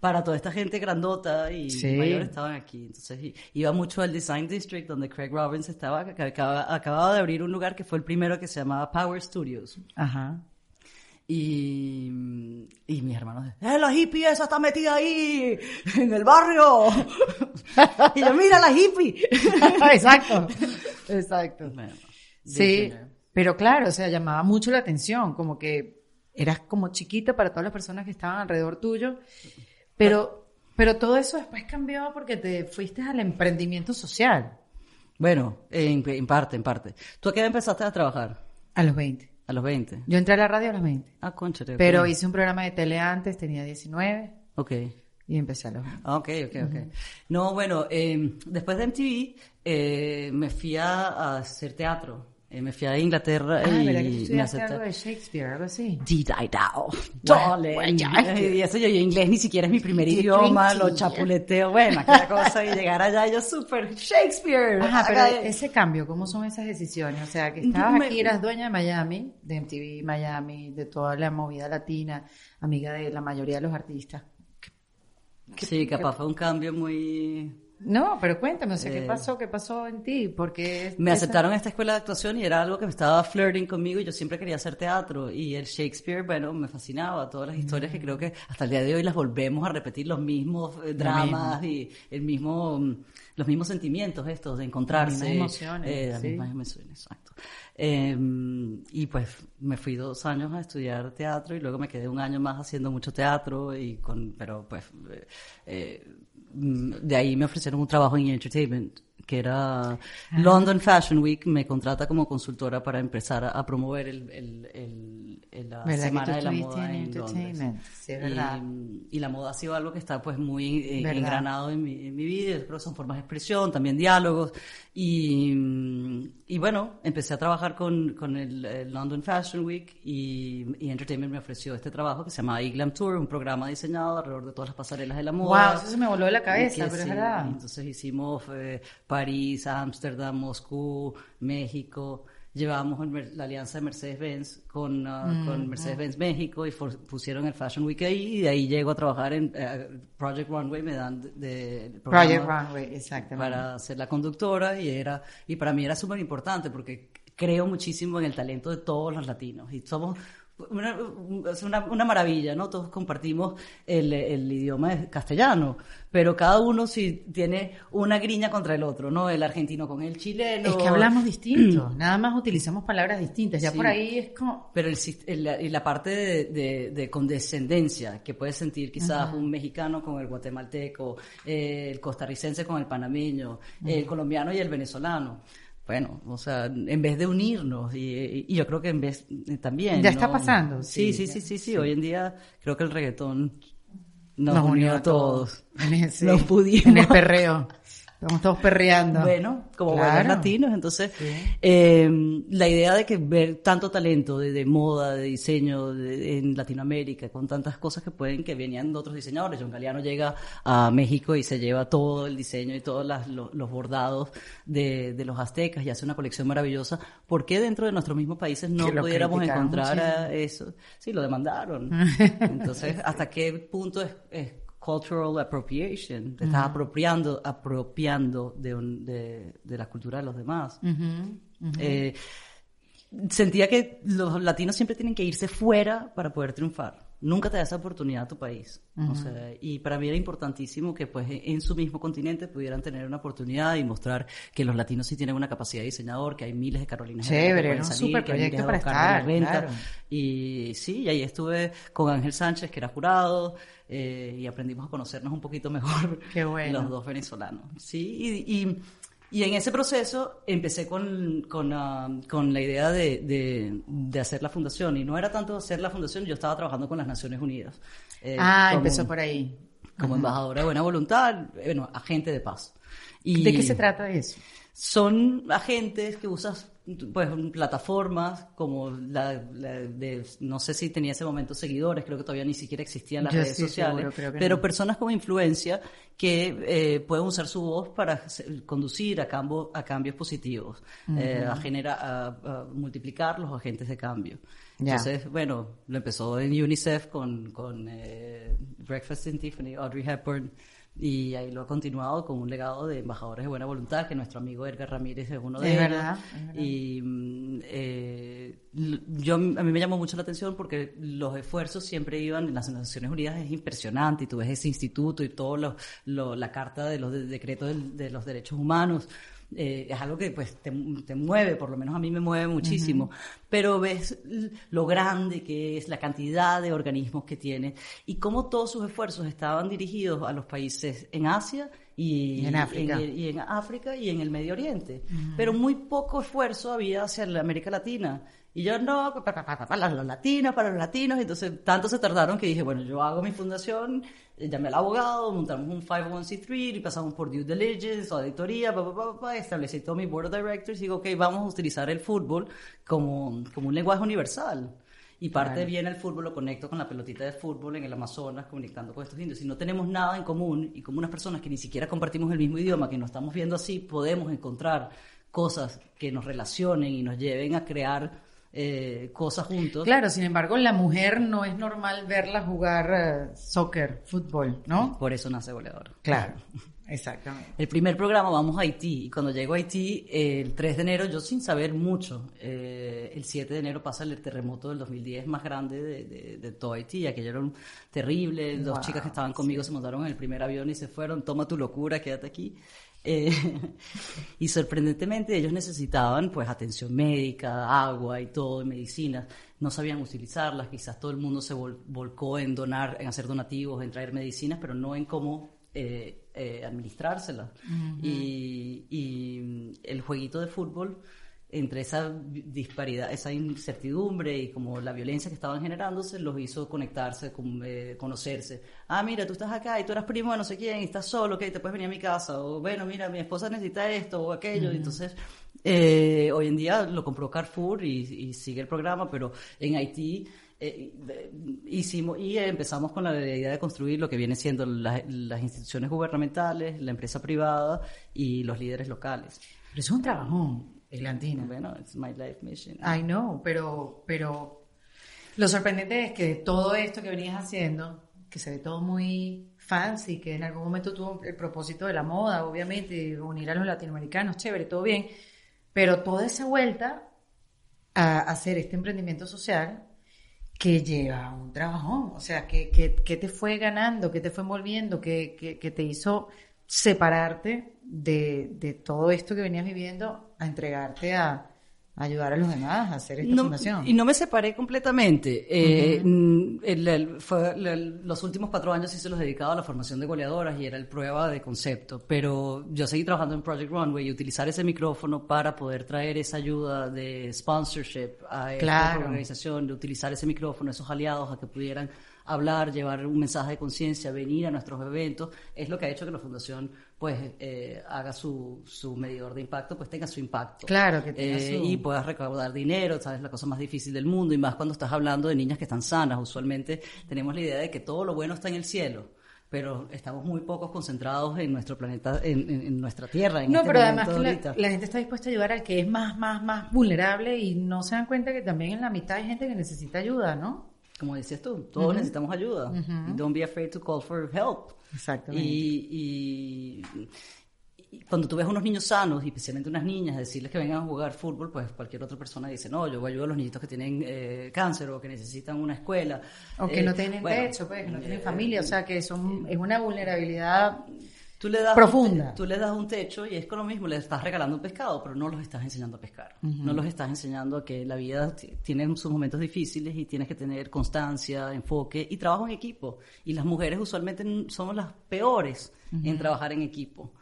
para toda esta gente grandota y Sí. mayor estaban aquí. Entonces iba mucho al Design District donde Craig Robbins estaba, que acaba- acababa de abrir un lugar que fue el primero que se llamaba Power Studios. Ajá. Y, y mis hermanos, ¡eh, la hippie esa está metida ahí, en el barrio! y yo, ¡mira la hippie! Exacto. Exacto. Bueno, Sí, pero claro, o sea, llamaba mucho la atención, como que eras como chiquita para todas las personas que estaban alrededor tuyo, pero, pero todo eso después cambió porque te fuiste al emprendimiento social Bueno, en, en parte, en parte. ¿Tú a qué edad empezaste a trabajar? a los 20. A los 20. Yo entré a la radio a los 20, Ah, concha. pero hice un programa de tele antes, tenía 19 Ok. y empecé a los 20. Ah, ok, ok, ok. No, bueno, eh, después de MTV eh, me fui a, a hacer teatro. Eh, me fui a Inglaterra Ah, y ¿verdad que me acepta- algo de Shakespeare, algo así? Did I? Bueno, Darling. bueno. Y eso yo, yo inglés ni siquiera es mi primer Qué idioma, lo chapuleteo, bueno, aquella cosa, y llegar allá yo súper Shakespeare. Ajá, pero ese cambio, ¿cómo son esas decisiones? O sea, que estabas Me- aquí, eras dueña de Miami, de MTV Miami, de toda la movida latina, amiga de la mayoría de los artistas. Sí, capaz fue un cambio muy... No, pero cuéntame, o sea, ¿qué Eh, pasó? ¿Qué pasó en ti? Porque Me esa- aceptaron en esta escuela de actuación y era algo que me estaba flirting conmigo y yo siempre quería hacer teatro y el Shakespeare, bueno, me fascinaba, todas las historias que creo que hasta el día de hoy las volvemos a repetir, los mismos eh, dramas y el mismo, mm, los mismos sentimientos estos de encontrarse. Las mismas emociones, eh, las sí. mismas emociones, exacto. Eh, y pues me fui dos años a estudiar teatro y luego me quedé un año más haciendo mucho teatro y con, pero pues mm, de ahí me ofrecieron un trabajo en entertainment que era. London Fashion Week me contrata como consultora para empezar a, a promover el, el, el- el- la ¿Verdad que semana de la moda en en Londres. Sí, es verdad. Y, y la moda ha sido algo que está pues muy eh, engranado en mi, en mi vida, yo creo que son formas de expresión, también diálogos y, y bueno, empecé a trabajar con, con el, el London Fashion Week y, y Entertainment me ofreció este trabajo que se llama Glam Tour, un programa diseñado alrededor de todas las pasarelas de la moda. Wow, eso se me voló de la cabeza, Que pero es sí, verdad. Entonces hicimos eh, París, Ámsterdam, Moscú, México. Mer- la alianza de Mercedes-Benz con, Mm, con Mercedes-Benz México y for- pusieron el Fashion Week ahí y de ahí llego a trabajar en eh, Project Runway, me dan de, Project Runway, exactamente. para ser la conductora y era y para mí era súper importante porque creo muchísimo en el talento de todos los latinos y somos una, es una, una maravilla, ¿no? Todos compartimos el, el idioma castellano, pero cada uno sí tiene una griña contra el otro, ¿no? El argentino con el chileno. Es que hablamos distinto, nada más utilizamos palabras distintas. Ya Sí. por ahí es como. Pero el, el- la- parte de, de- de condescendencia que puede sentir quizás un mexicano con el guatemalteco, eh, el costarricense con el panameño, el colombiano y el venezolano. Bueno, o sea, en vez de unirnos, y, y yo creo que en vez eh, también. Ya está pasando, Sí, sí, sí, sí, sí, sí. Hoy en día creo que el reggaetón nos, unió a todos. Nos pudimos. en el perreo. Estamos todos perreando. Bueno, como buenos latinos, entonces eh, la idea de que ver tanto talento de, moda, de diseño en Latinoamérica, con tantas cosas que pueden, que venían de otros diseñadores. John Galeano llega a México y se lleva todo el diseño y todos los, bordados de, los aztecas y hace una colección maravillosa. ¿Por qué dentro de nuestros mismos países no pudiéramos encontrar eso? Sí, lo demandaron. Entonces, ¿hasta qué punto es cultural appropriation, te estás apropiando, apropiando de, de, la cultura de los demás. Eh, sentía que los latinos siempre tienen que irse fuera para poder triunfar nunca te da esa oportunidad a tu país. y para mí era importantísimo que pues en su mismo continente pudieran tener una oportunidad y mostrar que los latinos sí tienen una capacidad de diseñador, que hay miles de Carolinas. Chévere, un super proyecto para estar. Y sí, y ahí estuve con Ángel Sánchez, que era jurado, eh, y aprendimos a conocernos un poquito mejor los dos venezolanos. Sí, y y en ese proceso empecé con, con, ah, con la idea de, de, de, hacer la fundación. Y no era tanto hacer la fundación, yo estaba trabajando con las Naciones Unidas. Eh, ah, empezó por ahí. Como embajadora de buena voluntad, bueno, agente de paz. Y ¿De qué se trata eso? Son agentes que usas pues plataformas como la, de, no sé si tenía ese momento seguidores, creo que todavía ni siquiera existían las redes sociales, pero personas con influencia que eh, pueden usar su voz para conducir a, cambio, a cambios positivos, eh, a, generar, a, multiplicar los agentes de cambio. Entonces, bueno, lo empezó en UNICEF con, con eh, Breakfast in Tiffany, Audrey Hepburn, y ahí lo ha continuado con un legado de embajadores de buena voluntad, que nuestro amigo Edgar Ramírez es uno de ellos. Verdad, Y mm, eh, yo, a mí me llamó mucho la atención porque los esfuerzos siempre iban, en las Naciones Unidas es impresionante, y tú ves ese instituto y toda la carta de los decretos de los derechos humanos eh, es algo que pues te, te, mueve, por lo menos a mí me mueve muchísimo, pero ves lo grande que es, la cantidad de organismos que tiene y cómo todos sus esfuerzos estaban dirigidos a los países en Asia y, en África y, en, África y en el Medio Oriente, pero muy poco esfuerzo había hacia la América Latina. Y yo no, para, los latinos, para los latinos. Entonces, tanto se tardaron que dije, bueno, yo hago mi fundación, llamé al abogado, montamos un 501c3 y pasamos por due diligence, auditoría, pa, establecí todo mi board of directors y digo, ok, vamos a utilizar el fútbol como, como un lenguaje universal. Y parte bien el fútbol, lo conecto con la pelotita de fútbol en el Amazonas, comunicando con estos indios. Si no tenemos nada en común y como unas personas que ni siquiera compartimos el mismo idioma, que nos estamos viendo así, podemos encontrar cosas que nos relacionen y nos lleven a crear eh, cosas juntos. Claro, sin embargo, la mujer no es normal verla jugar eh, soccer, fútbol, ¿no? Por eso nace goleador. Claro. Exactamente. El primer programa vamos a Haití y cuando llego a Haití el 3 de enero, yo sin saber mucho, eh, el 7 de enero pasa el terremoto del 2010 más grande de, de, todo Haití, aquello era un terrible, dos chicas que estaban conmigo se montaron en el primer avión y se fueron, toma tu locura, quédate aquí. Eh, y sorprendentemente ellos necesitaban pues atención médica, agua y todo, medicinas. No sabían utilizarlas, quizás todo el mundo se volcó en donar, en hacer donativos, en traer medicinas, pero no en cómo eh, eh, administrárselas. y, y, el jueguito de fútbol entre esa disparidad, esa incertidumbre y como la violencia que estaban generándose, los hizo conectarse, eh, conocerse. Ah, mira, tú estás acá y tú eras primo de no sé quién y estás solo, ok, te puedes venir a mi casa. O bueno, mira, mi esposa necesita esto o aquello. Entonces, eh, hoy en día lo compró Carrefour y, sigue el programa, pero en Haití... Eh, hicimos y empezamos con la idea de construir lo que viene siendo las instituciones gubernamentales, la empresa privada y los líderes locales. Pero es un trabajón. Eglantina. Bueno, it's my life mission. I know, pero, pero lo sorprendente es que todo esto que venías haciendo, que se ve todo muy fancy, que en algún momento tuvo el propósito de la moda, obviamente, unir a los latinoamericanos, chévere, todo bien, pero toda esa vuelta a hacer este emprendimiento social que lleva un trabajón, o sea, que, que, te fue ganando, que te fue envolviendo, que, que te hizo separarte de, de, todo esto que venías viviendo a entregarte a, ayudar a los demás a hacer esta fundación. Y no me separé completamente. Eh, fue, los últimos cuatro años sí se los dedicaba a la formación de goleadoras y era el prueba de concepto, pero yo seguí trabajando en Project Runway y utilizar ese micrófono para poder traer esa ayuda de sponsorship a esta organización, de utilizar ese micrófono, esos aliados a que pudieran hablar, llevar un mensaje de conciencia, venir a nuestros eventos, es lo que ha hecho que la fundación pues eh, haga su, su medidor de impacto, pues tenga su impacto. Claro, que tenga eh, Y puedas recaudar dinero, sabes, la cosa más difícil del mundo, y más cuando estás hablando de niñas que están sanas. Usualmente tenemos la idea de que todo lo bueno está en el cielo pero estamos muy pocos concentrados en nuestro planeta, en, nuestra tierra. En no, este pero además que la, gente está dispuesta a ayudar al que es más, más, más vulnerable y no se dan cuenta que también en la mitad hay gente que necesita ayuda, ¿no? Como decías tú, todos necesitamos ayuda. Don't be afraid to call for help. Exactamente. y, cuando tú ves unos niños sanos, y especialmente unas niñas, decirles que vengan a jugar fútbol, pues cualquier otra persona dice, no, yo voy a ayudar a los niñitos que tienen eh, cáncer o que necesitan una escuela. O que no eh, tienen techo, pues, que no tienen familia, o sea, que son, es una vulnerabilidad tú le das profunda. Un, tú le das un techo y es con lo mismo, le estás regalando un pescado, pero no los estás enseñando a pescar. No los estás enseñando a que la vida tiene sus momentos difíciles y tienes que tener constancia, enfoque y trabajo en equipo. Y las mujeres usualmente somos las peores en trabajar en equipo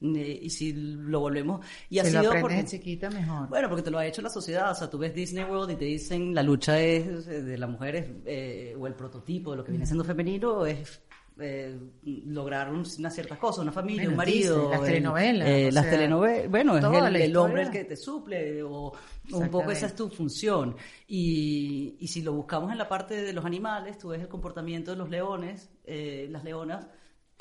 y si lo volvemos y ha sido porque, chiquita mejor bueno porque te lo ha hecho la sociedad o sea tú ves Disney World y te dicen la lucha es de las mujeres eh, o el prototipo de lo que viene siendo femenino es eh, lograr una ciertas cosas, una familia, un marido. las telenovelas. Eh, las telenovelas, bueno, es el, hombre el que te suple, o, un poco esa es tu función. Y, y, si lo buscamos en la parte de los animales, tú ves el comportamiento de los leones, las leonas,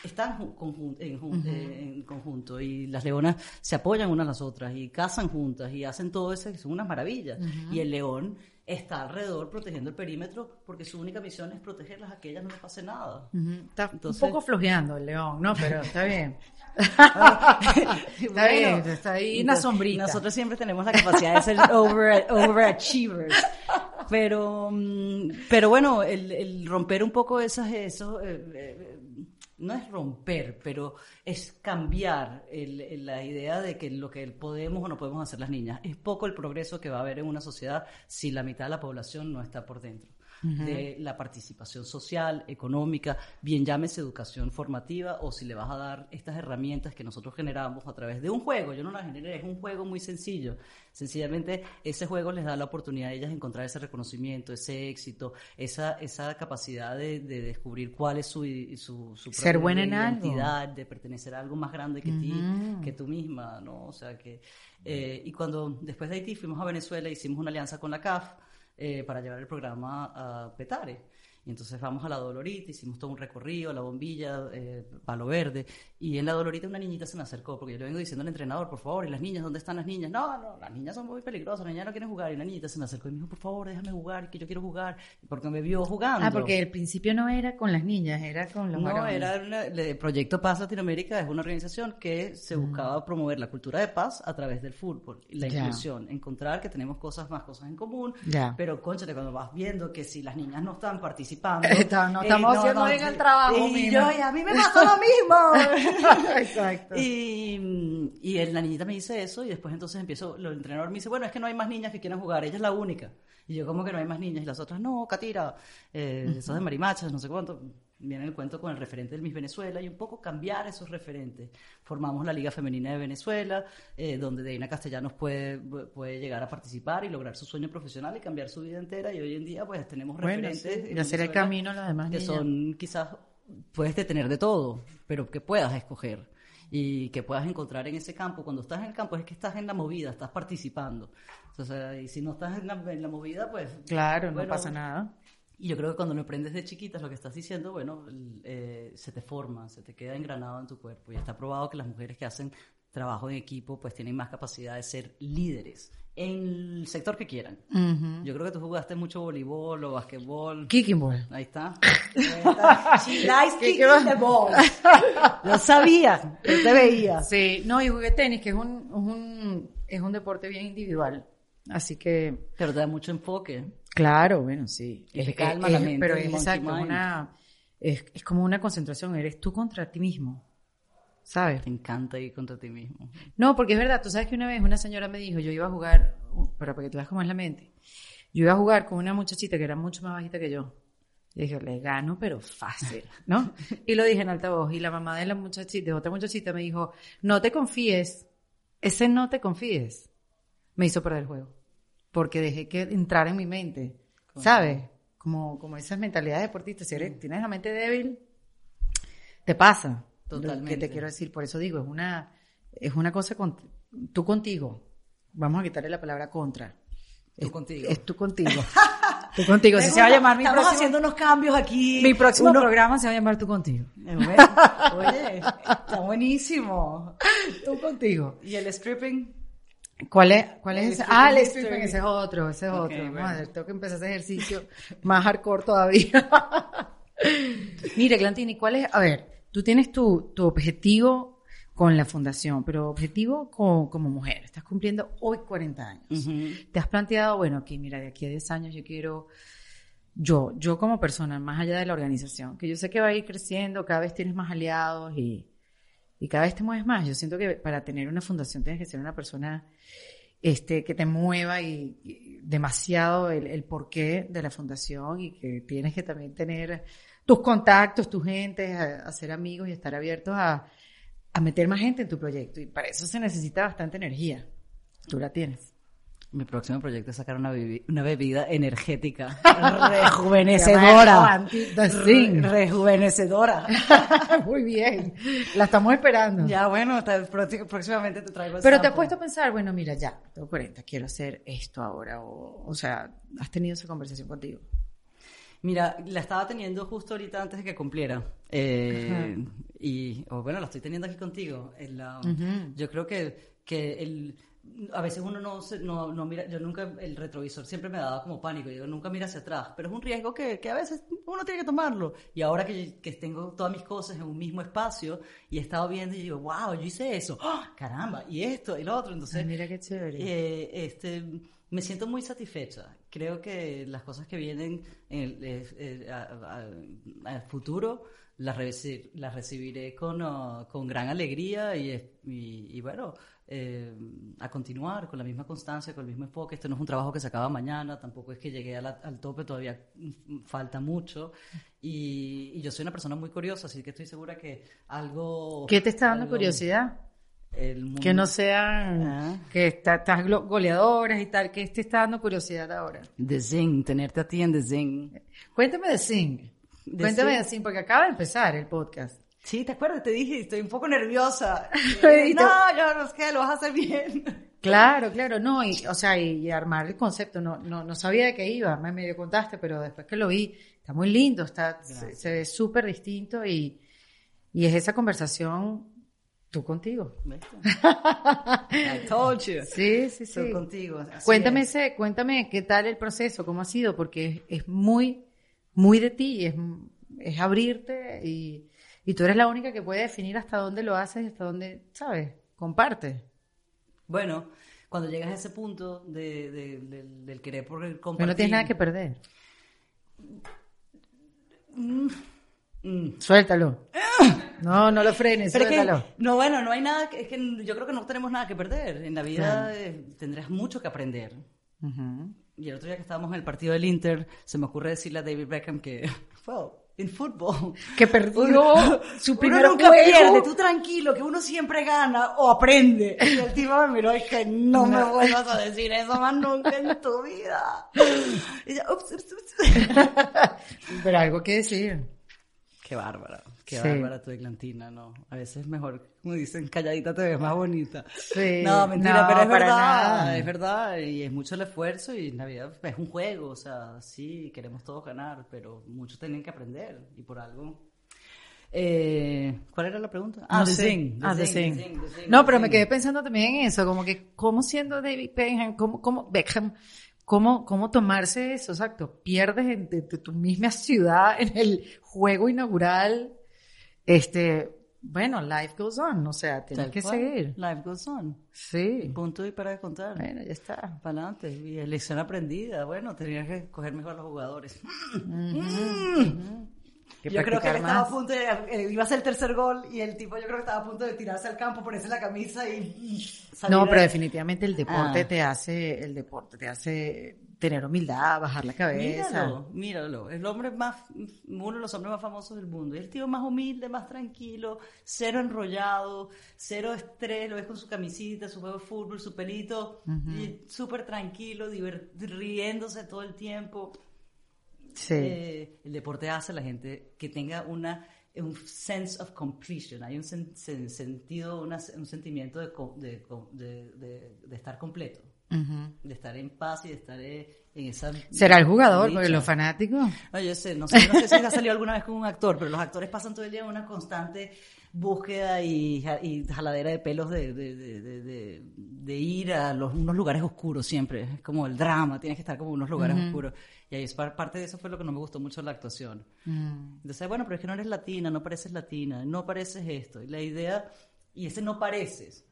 están en, conjunto y las leonas se apoyan unas a las otras y cazan juntas y hacen todo eso, que son unas maravillas. Y el león está alrededor protegiendo el perímetro porque su única misión es protegerlas a que ellas no les pase nada. Está un poco flojeando el león, ¿no? Pero está bien. está bien, está ahí una sombrita. Nosotros siempre tenemos la capacidad de ser overachievers. Pero, mm, pero bueno, el, romper un poco esas, esos, eh, eh, no es romper, pero es cambiar la idea de que lo que podemos o no podemos hacer las niñas. Es poco el progreso que va a haber en una sociedad si la mitad de la población no está por dentro de la participación social, económica, bien llámese educación formativa o si le vas a dar estas herramientas que nosotros generamos a través de un juego. Yo no las generé, es un juego muy sencillo. Sencillamente ese juego les da la oportunidad a ellas de encontrar ese reconocimiento, ese éxito, esa, esa capacidad de, descubrir cuál es su, su, su Ser buena en identidad, de pertenecer a algo más grande que ti, que tú misma, ¿no? O sea que... Eh, y cuando después de Haití fuimos a Venezuela, hicimos una alianza con la CAF, eh, para llevar el programa a Petare. Y entonces vamos a la Dolorita, hicimos todo un recorrido, la bombilla, eh, palo verde. Y en la Dolorita una niñita se me acercó, porque yo le vengo diciendo al entrenador, por favor, ¿y las niñas? ¿Dónde están las niñas? No, no, las niñas son muy peligrosas, las niñas no quieren jugar. Y la niñita se me acercó y me dijo, por favor, déjame jugar, que yo quiero jugar. Porque me vio jugando. Ah, porque el principio no era con las niñas, era con los No, era el Proyecto Paz Latinoamérica, es una organización que se buscaba promover la cultura de paz a través del fútbol, la inclusión, encontrar que tenemos cosas más cosas en común. Pero, conchate, cuando vas viendo que si las niñas no están participando no estamos haciendo bien el trabajo. Y yo, y a mí me pasó lo mismo. Exacto. Y, y la niñita me dice eso y después entonces empiezo, el entrenador me dice, bueno, es que no hay más niñas que quieran jugar, ella es la única. Y yo, como que no hay más niñas? Y las otras, no, Catira, eh, de marimachas, no sé cuánto. Viene el cuento con el referente del Miss Venezuela y un poco cambiar esos referentes. Formamos la Liga Femenina de Venezuela, eh, donde Deina Castellanos puede, puede llegar a participar y lograr su sueño profesional y cambiar su vida entera. Y hoy en día, pues tenemos referentes. y hacer el camino las demás Que son quizás, puedes tener de todo, pero que puedas escoger y que puedas encontrar en ese campo. Cuando estás en el campo es que estás en la movida, estás participando. Entonces, y si no estás en la, movida, pues... Claro, no pasa nada. Y yo creo que cuando lo aprendes de chiquitas, lo que estás diciendo, bueno, eh, se te forma, se te queda engranado en tu cuerpo. Y está probado que las mujeres que hacen trabajo en equipo, pues tienen más capacidad de ser líderes en el sector que quieran. Yo creo que tú jugaste mucho voleibol o basquetbol. Kicking ball. Ahí está. She likes kicking the ball. Lo sabía, te veía. Sí, no, y jugué tenis, que es un, un, es un deporte bien individual. Así que... Pero te da mucho enfoque. Claro, bueno, sí. es, calma la mente. Pero es exacto, una, es, es, como una concentración, eres tú contra ti mismo. ¿Sabes? Te encanta ir contra ti mismo. No, porque es verdad, tú sabes que una vez una señora me dijo, yo iba a jugar, pero para que tú veas cómo es la mente, yo iba a jugar con una muchachita que era mucho más bajita que yo. Y dije, le gano, pero fácil, ¿no? Y lo dije en alta voz. Y la mamá de la muchachita, de otra muchachita, me dijo, no te confíes. Ese no te confíes. Me hizo perder el juego porque dejé que entrar en mi mente, ¿sabes? como, como esas mentalidades deportistas. Si eres, tienes la mente débil, te pasa. Totalmente. ¿Qué te quiero decir? Por eso digo, es una, es una cosa con, tú contigo. Vamos a quitarle la palabra contra. Tú Es- contigo. Es tú contigo. tú contigo. Si se va a llamar mi Estamos próximo, haciendo unos cambios aquí. mi próximo Uno- programa, se va a llamar tú contigo. Eh, bueno, Oye, está buenísimo. Tú contigo. ¿Y el stripping? ¿Cuál es, cuál es ese? Ah, el stripping, ese es otro, ese es Ok, otro. bueno. Madre, tengo que empezar ese ejercicio más hardcore todavía. Mire, Glantini, ¿cuál es? A ver, tú tienes tu, tu objetivo con la fundación, pero objetivo co- como mujer. Estás cumpliendo hoy 40 años. Te has planteado, bueno, aquí, mira, de aquí a 10 años yo quiero, yo, yo como persona, más allá de la organización, que yo sé que va a ir creciendo, cada vez tienes más aliados y, y cada vez te mueves más. Yo siento que para tener una fundación tienes que ser una persona este, que te mueva y, demasiado el, el porqué de la fundación y que tienes que también tener tus contactos, tu gente, hacer amigos y estar abiertos a, a meter más gente en tu proyecto. Y para eso se necesita bastante energía. Tú la tienes. Mi próximo proyecto es sacar una, bebi- una bebida energética rejuvenecedora. Re- rejuvenecedora. Muy bien. La estamos esperando. ya, bueno, hasta próxi- próximamente te traigo el Pero te has puesto a pensar, bueno, mira, ya, tengo 40, quiero hacer esto ahora. O, o sea, has tenido esa conversación contigo. Mira, la estaba teniendo justo ahorita antes de que cumpliera. Eh, y, bueno, la estoy teniendo aquí contigo. Yo creo que, que el, a veces uno no, no, no mira, yo nunca, el retrovisor siempre me daba como pánico, yo nunca mira hacia atrás, pero es un riesgo que, que a veces uno tiene que tomarlo. Y ahora que, que tengo todas mis cosas en un mismo espacio y he estado viendo y digo, wow, yo hice eso, ¡Ah! caramba, y esto, y lo otro, entonces... Ay, mira qué chévere. Eh, este, me siento muy satisfecha. Creo que las cosas que vienen en el, eh, eh, al futuro las, reci- las recibiré con, ah, con gran alegría y, y- y bueno, eh, a continuar con la misma constancia, con el mismo enfoque. Esto no es un trabajo que se acaba mañana, tampoco es que llegué a la- al tope, todavía mm, falta mucho. Y, y yo soy una persona muy curiosa, así que estoy segura que algo... ¿Qué te está dando algo- curiosidad? el mundo- Que no sean, Ah. que está- estás glo- goleadoras y tal, ¿qué te está dando curiosidad ahora? The Zen, tenerte a ti en The Zen. Cuéntame de Sing. Cuéntame Sing, porque acaba de empezar el podcast. Sí, ¿te acuerdas? Te dije, estoy un poco nerviosa. Y no, yo no sé, lo vas a hacer bien. Claro, claro, no, y, o sea, y, y armar el concepto, no, no, no sabía de qué iba, me medio contaste, pero después que lo vi, está muy lindo, está, se, Gracias. se ve súper distinto y, y es esa conversación tú contigo. I told you. Sí, sí, sí. contigo. así Cuéntame es. ese, cuéntame qué tal el proceso, cómo ha sido, porque es, es muy, muy de ti, es, es abrirte y, y tú eres la única que puede definir hasta dónde lo haces y hasta dónde, ¿sabes? Comparte. Bueno, cuando llegas a ese punto de, de- del- del querer por Pero compartir... no tienes nada que perder. Mm. Suéltalo. No, no lo frenes, Pero es que, suéltalo. no, bueno, no hay nada, que, es que yo creo que no tenemos nada que perder. En la vida eh, tendrás mucho que aprender. Ujú. Y el otro día que estábamos en el partido del Inter, se me ocurre decirle a David Beckham que, well, en fútbol. Que perdió uno- su primer nunca juego. pierde, tú tranquilo, que uno siempre gana o aprende. Y el tipo me miró y dije, no, me vuelvas a decir eso más nunca en tu vida. Y yo, ups, ups, ups. Pero algo que decir. Qué bárbara, qué Sí. bárbara tu eglantina, ¿no? A veces es mejor, como dicen, calladita te ves más bonita. Sí. No, mentira, No, pero es verdad, nada. es verdad, y es mucho el esfuerzo y Navidad es un juego, o sea, sí, queremos todos ganar, pero muchos tienen que aprender y por algo. Eh, ¿Cuál era la pregunta? No The. Zing, Ah, The Zing, No, pero me quedé pensando también en eso, como que cómo siendo David Beckham, cómo, cómo Beckham, cómo, cómo tomarse eso, exacto, pierdes en, de, de tu misma ciudad en el juego inaugural, este, bueno, life goes on, o sea, tienes Tal que cual, seguir. Life goes on. Sí, Punto y para de contar. bueno, ya está. Para adelante. Y lección aprendida. Bueno, tenías que coger mejor a los jugadores. Que yo creo que él estaba a punto de. eh, iba a ser el tercer gol y el tipo, yo creo que estaba a punto de tirarse al campo, ponerse la camisa y. y salir No, pero definitivamente el deporte Ah. te hace, el deporte te hace tener humildad, bajar la cabeza. Míralo, míralo. El hombre más. Uno de los hombres más famosos del mundo. El tío más humilde, más tranquilo, cero enrollado, cero estrés. Lo ves con su camisita, su juego de fútbol, su pelito. Y súper tranquilo, riéndose todo el tiempo. Eh, el deporte hace a la gente que tenga una un sense of completion, hay un sentido, un sentimiento de, de, de, estar completo, de estar en paz y de estar eh, en esa... ¿Será el jugador, porque los fanáticos? No, yo sé, no sé, no sé si ha salido alguna vez con un actor, pero los actores pasan todo el día en una constante búsqueda y, jaladera de pelos de, de, ir a los, unos lugares oscuros siempre. Es como el drama, tienes que estar como en unos lugares oscuros. Y ahí es parte de eso fue lo que no me gustó mucho la actuación. Mm. Entonces, bueno, pero es que no eres latina, no pareces latina, no pareces esto. Y la idea, y ese no pareces,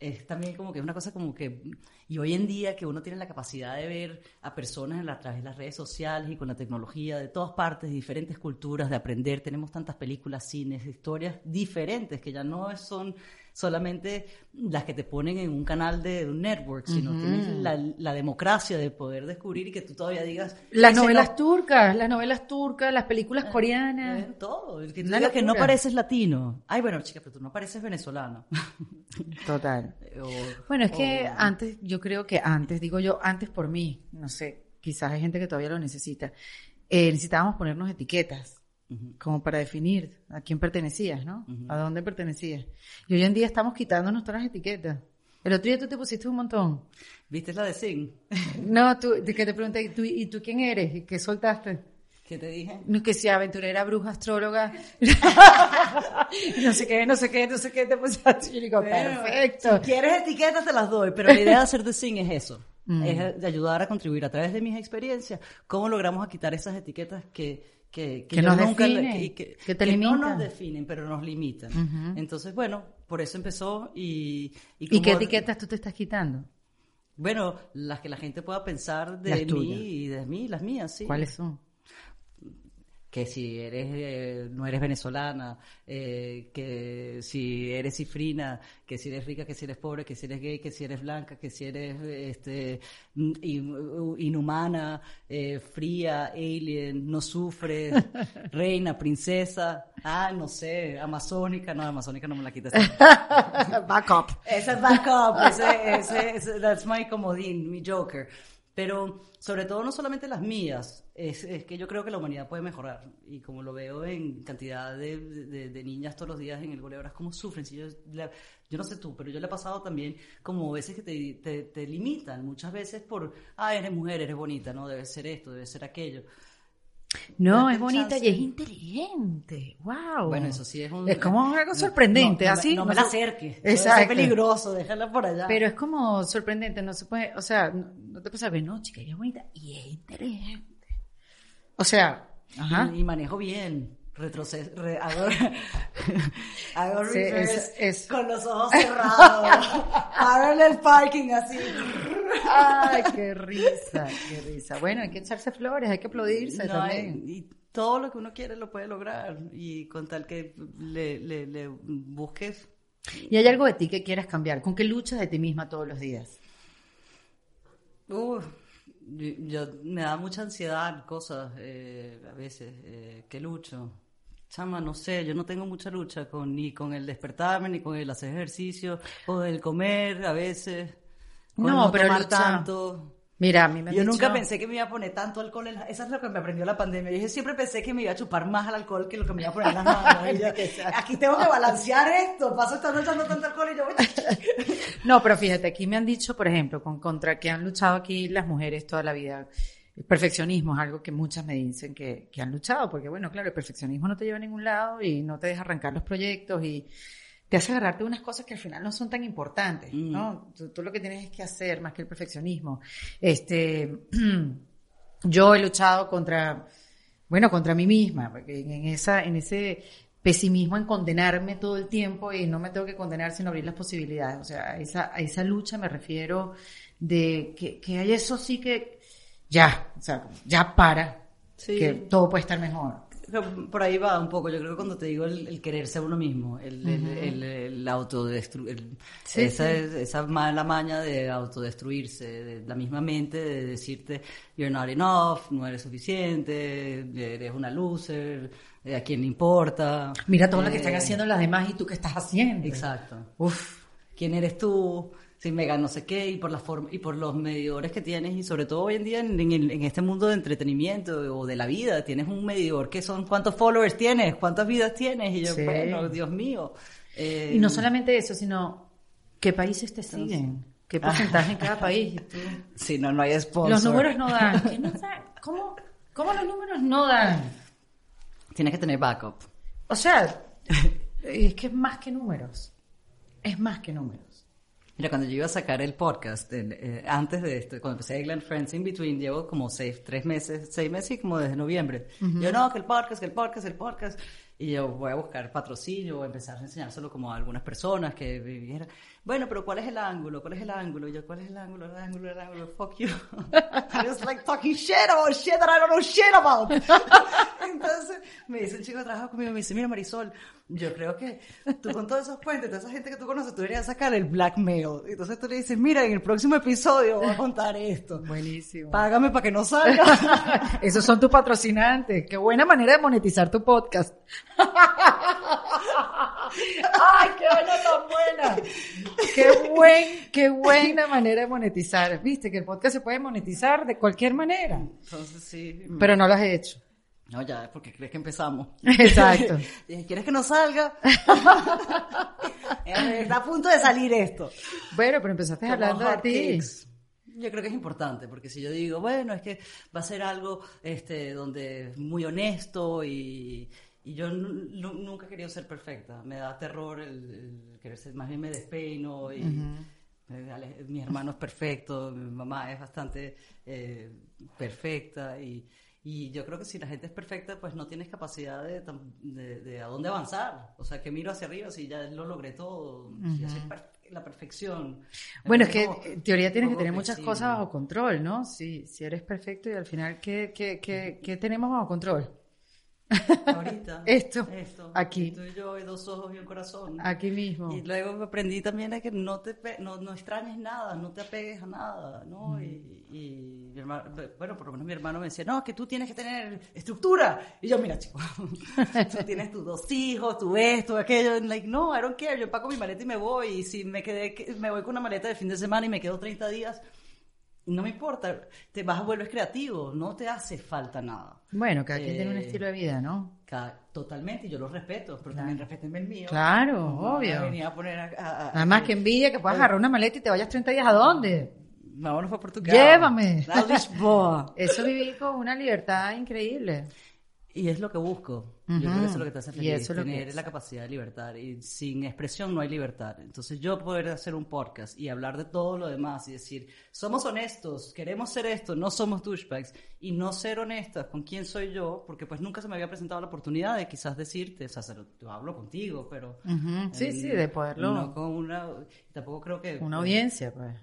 es también como que es una cosa como que, y hoy en día que uno tiene la capacidad de ver a personas a través de las redes sociales y con la tecnología de todas partes, de diferentes culturas, de aprender, tenemos tantas películas, cines, historias diferentes que ya no son solamente las que te ponen en un canal de un network, sino tienes la, democracia de poder descubrir y que tú todavía digas... Las novelas turcas, las novelas turcas, las películas eh, coreanas. Eh, todo. El que, que no pareces latino. Ay, bueno, chica, pero tú no pareces venezolano. Total. bueno, es que antes, yo creo que antes, digo yo, antes por mí, no sé, quizás hay gente que todavía lo necesita, eh, necesitábamos ponernos etiquetas como para definir a quién pertenecías, ¿no? A dónde pertenecías. Y hoy en día estamos quitándonos todas las etiquetas. El otro día tú te pusiste un montón. ¿Viste la de Sing? no, tú, que te pregunté, ¿y tú, ¿y tú quién eres? ¿Y qué soltaste? ¿Qué te dije? Que sea aventurera, bruja, astróloga. no sé qué, no sé qué, no sé qué te pusiste. Y digo, perfecto. Si quieres etiquetas, te las doy, pero la idea de hacer The Sing es eso. Mm. Es de ayudar a contribuir a través de mis experiencias. ¿Cómo logramos quitar esas etiquetas que que, que, nos definen, que, que, te no nos definen, pero nos limitan. Entonces, bueno, por eso empezó y... ¿Y, qué etiquetas tú te estás quitando? Bueno, las que la gente pueda pensar de mí y de mí, las mías, sí. ¿Cuáles son? Que si eres eh, no eres venezolana, eh, que si eres cifrina, que si eres rica, que si eres pobre, que si eres gay, que si eres blanca, que si eres este inhumana, eh, fría, alien, no sufre, reina, princesa, ah, no sé, amazónica, no, amazónica no me la quitas. backup. Ese es backup, ese, ese, ese, that's my comodín, mi joker. Pero sobre todo no solamente las mías, es, es, que yo creo que la humanidad puede mejorar. Y como lo veo en cantidad de, de, niñas todos los días en el Bolívar, cómo sufren. Si yo, yo no sé tú, pero yo le he pasado también como veces que te, te, te limitan, muchas veces por, ah, eres mujer, eres bonita, no, debe ser esto, debe ser aquello. No, es bonita y es inteligente. Wow. Bueno, eso sí es un. Es como algo sorprendente, así. No me la acerques. Es peligroso, déjala por allá. Pero es como sorprendente, no se puede. O sea, no, te puedes saber, no, chica, ella es bonita y es inteligente. O sea, ajá. Y, manejo bien. Retroceso. hago, hago es, con los ojos cerrados. Paro en el parking así. Ay, qué risa, qué risa. Bueno, hay que echarse flores, hay que aplaudirse también. Y todo lo que uno quiere lo puede lograr y con tal que le, le, busques. ¿Y hay algo de ti que quieras cambiar? ¿Con qué luchas de ti misma todos los días? Uh, yo, me da mucha ansiedad cosas eh, a veces eh, que lucho. Chama, no sé, yo no tengo mucha lucha con ni con el despertarme, ni con el hacer ejercicio, o el comer a veces no, pero tomar tanto. Mira, a mí me Yo nunca pensé que me iba a poner tanto alcohol en Esa es lo que me aprendió la pandemia. Yo siempre pensé que me iba a chupar más al alcohol que lo que me iba a poner en las manos. aquí tengo que balancear esto. Paso esta noche dando tanto alcohol y yo... no, pero fíjate, aquí me han dicho, por ejemplo, con, contra que han luchado aquí las mujeres toda la vida. El perfeccionismo es algo que muchas me dicen que, que han luchado, porque bueno, claro, el perfeccionismo no te lleva a ningún lado y no te deja arrancar los proyectos y te hace agarrarte unas cosas que al final no son tan importantes, mm. ¿no? Tú, lo que tienes es que hacer más que el perfeccionismo. Este, yo he luchado contra, bueno, contra mí misma, porque en esa, en ese pesimismo en condenarme todo el tiempo y no me tengo que condenar sin abrir las posibilidades. O sea, a esa, a esa lucha me refiero de que, que hay eso sí que ya, o sea, ya para, que todo puede estar mejor por ahí va un poco. Yo creo que cuando te digo el, quererse a uno mismo, el, el, el, autodestruir, esa, esa mala maña de autodestruirse, de la misma mente, de decirte, you're not enough, no eres suficiente, eres una loser, eh, a quién le importa. Mira todo lo que están eh, haciendo las demás y tú qué estás haciendo. Exacto. Uf. ¿Quién eres tú? Sí, mega no sé qué, y por la forma, y por los medidores que tienes, y sobre todo hoy en día en, en, en, este mundo de entretenimiento o de la vida, tienes un medidor que son cuántos followers tienes, cuántas vidas tienes, y yo, Sí. bueno, Dios mío. Eh, Y no solamente eso, sino qué países te siguen, qué porcentaje en cada país. Tú- Sí, no, no hay sponsor. Los números no dan. ¿Qué no dan? ¿Cómo, ¿Cómo los números no dan? Tienes que tener backup. O sea, es que es más que números. Es más que números. Mira, cuando yo iba a sacar el podcast, el, eh, antes de esto, cuando empecé Eggland Friends in Between, llevo como seis, tres meses, seis meses y como desde noviembre. Yo, no, que el podcast, que el podcast, el podcast. Y yo voy a buscar patrocinio, voy a empezar a enseñárselo como a algunas personas que vivieran. Bueno, pero ¿cuál es el ángulo? ¿Cuál es el ángulo? Y yo, ¿cuál es el ángulo? El ángulo, el ángulo, fuck you. I was like talking shit about shit that I don't know shit about. Entonces, me dice un chico que trabaja conmigo, me dice, mira Marisol, yo creo que tú con todos esos puentes, toda esa gente que tú conoces, tú deberías sacar el blackmail. Entonces tú le dices, mira, en el próximo episodio voy a contar esto. Buenísimo. Págame para que no salga. Esos son tus patrocinantes. Qué buena manera de monetizar tu podcast. ¡Ay, qué vaina tan buena! Qué buen, qué buena manera de monetizar. Viste que el podcast se puede monetizar de cualquier manera. Entonces sí. Pero no lo has hecho. No, ya, es porque crees que empezamos. Exacto. ¿Quieres que no salga? Eh, Está a punto de salir esto. Bueno, pero empezaste Como hablando de ti. Yo creo que es importante, porque si yo digo, bueno, es que va a ser algo este, donde es muy honesto y, y yo nu- nu- nunca he querido ser perfecta. Me da terror el, el querer ser, más bien me despeino y eh, mi hermano es perfecto, mi mamá es bastante eh, perfecta y, y yo creo que si la gente es perfecta, pues no tienes capacidad de, de, de a dónde avanzar. O sea, que miro hacia arriba si ya lo logré todo, si ya soy la perfección. Bueno, es que como en teoría tienes que tener muchas cosas bajo control, ¿no? Si, si eres perfecto y al final, ¿qué, qué, qué, qué tenemos bajo control? Ahorita. Esto, Esto. aquí. Tú yo, y dos ojos y un corazón. Aquí mismo. Y luego aprendí también a que no te no, no extrañes nada, no te apegues a nada, ¿no? Y, y mi hermano, bueno, por lo menos mi hermano me decía, no, que tú tienes que tener estructura. Y yo, mira, chico, tú tienes tus dos hijos, tu esto, aquello. And like, no, I don't care, yo empaco mi maleta y me voy. Y si me quedé, que- me voy con una maleta de fin de semana y me quedo 30 días, no me importa, te vas a vuelves creativo, no te hace falta nada. Bueno, cada quien tiene un Eh, estilo de vida, ¿no? Cada- totalmente, yo lo respeto, pero también respétenme el mío. Claro, No obvio. venir a poner a- a- a- Además, que envidia que puedas agarrar una maleta y te vayas 30 días a dónde. Vámonos para Portugal. Llévame. A Lisboa. Eso viví con una libertad increíble. Y es lo que busco. Yo Ujú. creo que eso es lo que te hace Y feliz. eso es tener la capacidad de libertad. Y sin expresión no hay libertad. Entonces yo poder hacer un podcast y hablar de todo lo demás y decir, somos honestos, queremos ser esto, no somos douchebags. Y no ser honestas con quién soy yo, porque pues nunca se me había presentado la oportunidad de quizás decirte, o sea, yo hablo contigo, pero... Ujú. Sí, eh, sí, de poderlo. No con una... Tampoco creo que... Una audiencia, pues.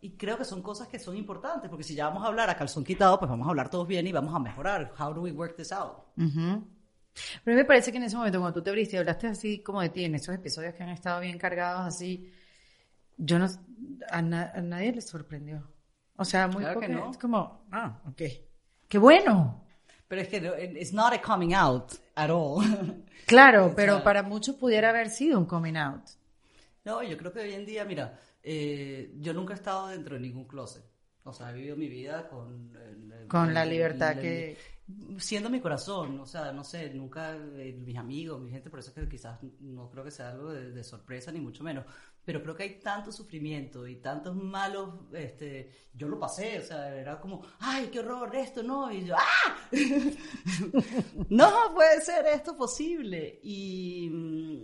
Y creo que son cosas que son importantes, porque si ya vamos a hablar a calzón quitado, pues vamos a hablar todos bien y vamos a mejorar. How do we work this out? Ujú. Pero a mí me parece que en ese momento, cuando tú te abriste y hablaste así como de ti, en esos episodios que han estado bien cargados así, yo no, a, na- a nadie le sorprendió. O sea, muy Claro que poca- no. es como, ah, ok. ¡Qué bueno! Pero es que no- it's not a coming out at all. Claro, pero para muchos pudiera haber sido un coming out. no, yo creo que hoy en día, mira, eh, yo nunca he estado dentro de ningún closet. O sea, he vivido mi vida con... el- el- Con la el- libertad el- que- Siendo mi corazón, o sea, no sé, nunca eh, mis amigos, mi gente, por eso es que quizás no creo que sea algo de, de sorpresa, ni mucho menos. Pero creo que hay tanto sufrimiento y tantos malos, este, yo lo pasé, o sea, era como, ay, qué horror, esto, no, y yo, ¡ah! no puede ser esto posible. Y, mm,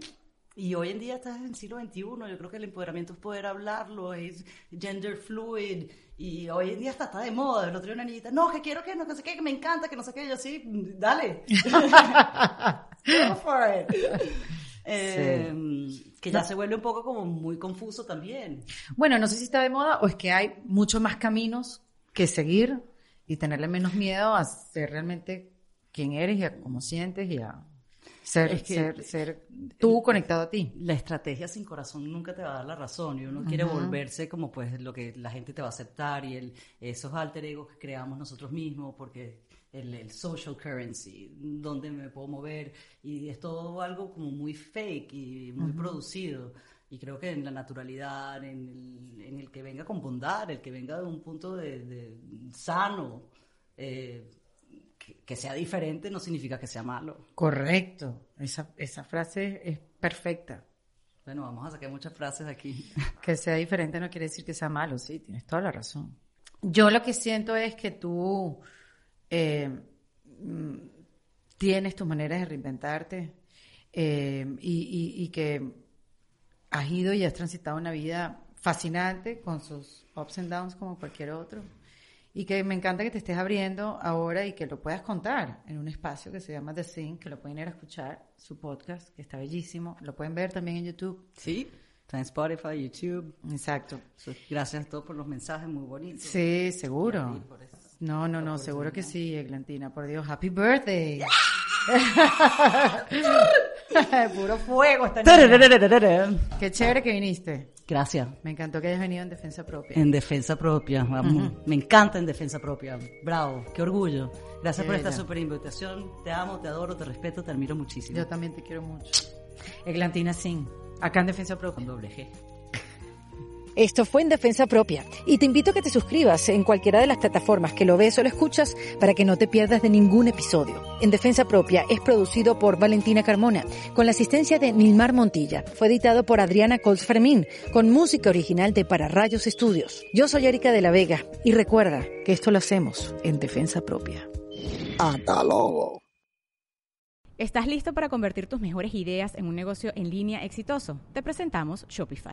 y hoy en día estás en el siglo XXI, yo creo que el empoderamiento es poder hablarlo, es gender fluid, y hoy en día está, está de moda. El otro día una niñita, no, que quiero que no, que sé qué, que me encanta, que no sé qué, yo sí, dale. Go for it. Eh, Que ya se vuelve un poco como muy confuso también. Bueno, no sé si está de moda o es que hay muchos más caminos que seguir y tenerle menos miedo a ser realmente quien eres y a cómo sientes y a ser, Es que- ser, ser tú conectado a ti. La estrategia sin corazón nunca te va a dar la razón y uno quiere volverse como pues lo que la gente te va a aceptar y el, esos alter egos que creamos nosotros mismos porque el, el social currency, donde me puedo mover y es todo algo como muy fake y muy producido. Y creo que en la naturalidad, en el, en el que venga con bondad, el que venga de un punto de, de sano, eh, que, sea diferente no significa que sea malo. Correcto. Esa, esa frase es perfecta. Bueno, vamos a sacar muchas frases aquí. Que sea diferente no quiere decir que sea malo, sí, tienes toda la razón. Yo lo que siento es que tú eh, mm, tienes tus maneras de reinventarte eh, y, y, y, que has ido y has transitado una vida fascinante con sus ups and downs como cualquier otro. Y que me encanta que te estés abriendo ahora y que lo puedas contar en un espacio que se llama The Sing, que lo pueden ir a escuchar, su podcast, que está bellísimo. Lo pueden ver también en YouTube. Sí, está en Spotify, YouTube. Exacto. Gracias a todos por los mensajes muy bonitos. Sí, seguro. No, no, no, seguro que sí, Eglantina. Por Dios, happy birthday. Puro fuego esta niña. Qué chévere que viniste. Gracias. Me encantó que hayas venido en defensa propia. En defensa propia, vamos. Uh -huh. Me encanta en defensa propia. Bravo, qué orgullo. Gracias por esta super invitación. Te amo, te adoro, te respeto, te admiro muchísimo. Yo también te quiero mucho. Eglantina Singh, acá en defensa propia. Con doble G. Esto fue en Defensa Propia y te invito a que te suscribas en cualquiera de las plataformas que lo ves o lo escuchas para que no te pierdas de ningún episodio. En Defensa Propia es producido por Valentina Carmona con la asistencia de Nilmar Montilla. Fue editado por Adriana Colts Fermín con música original de Para Rayos Estudios. Yo soy Erika de la Vega y recuerda que esto lo hacemos en Defensa Propia. Hasta luego. ¿Estás listo para convertir tus mejores ideas en un negocio en línea exitoso? Te presentamos Shopify.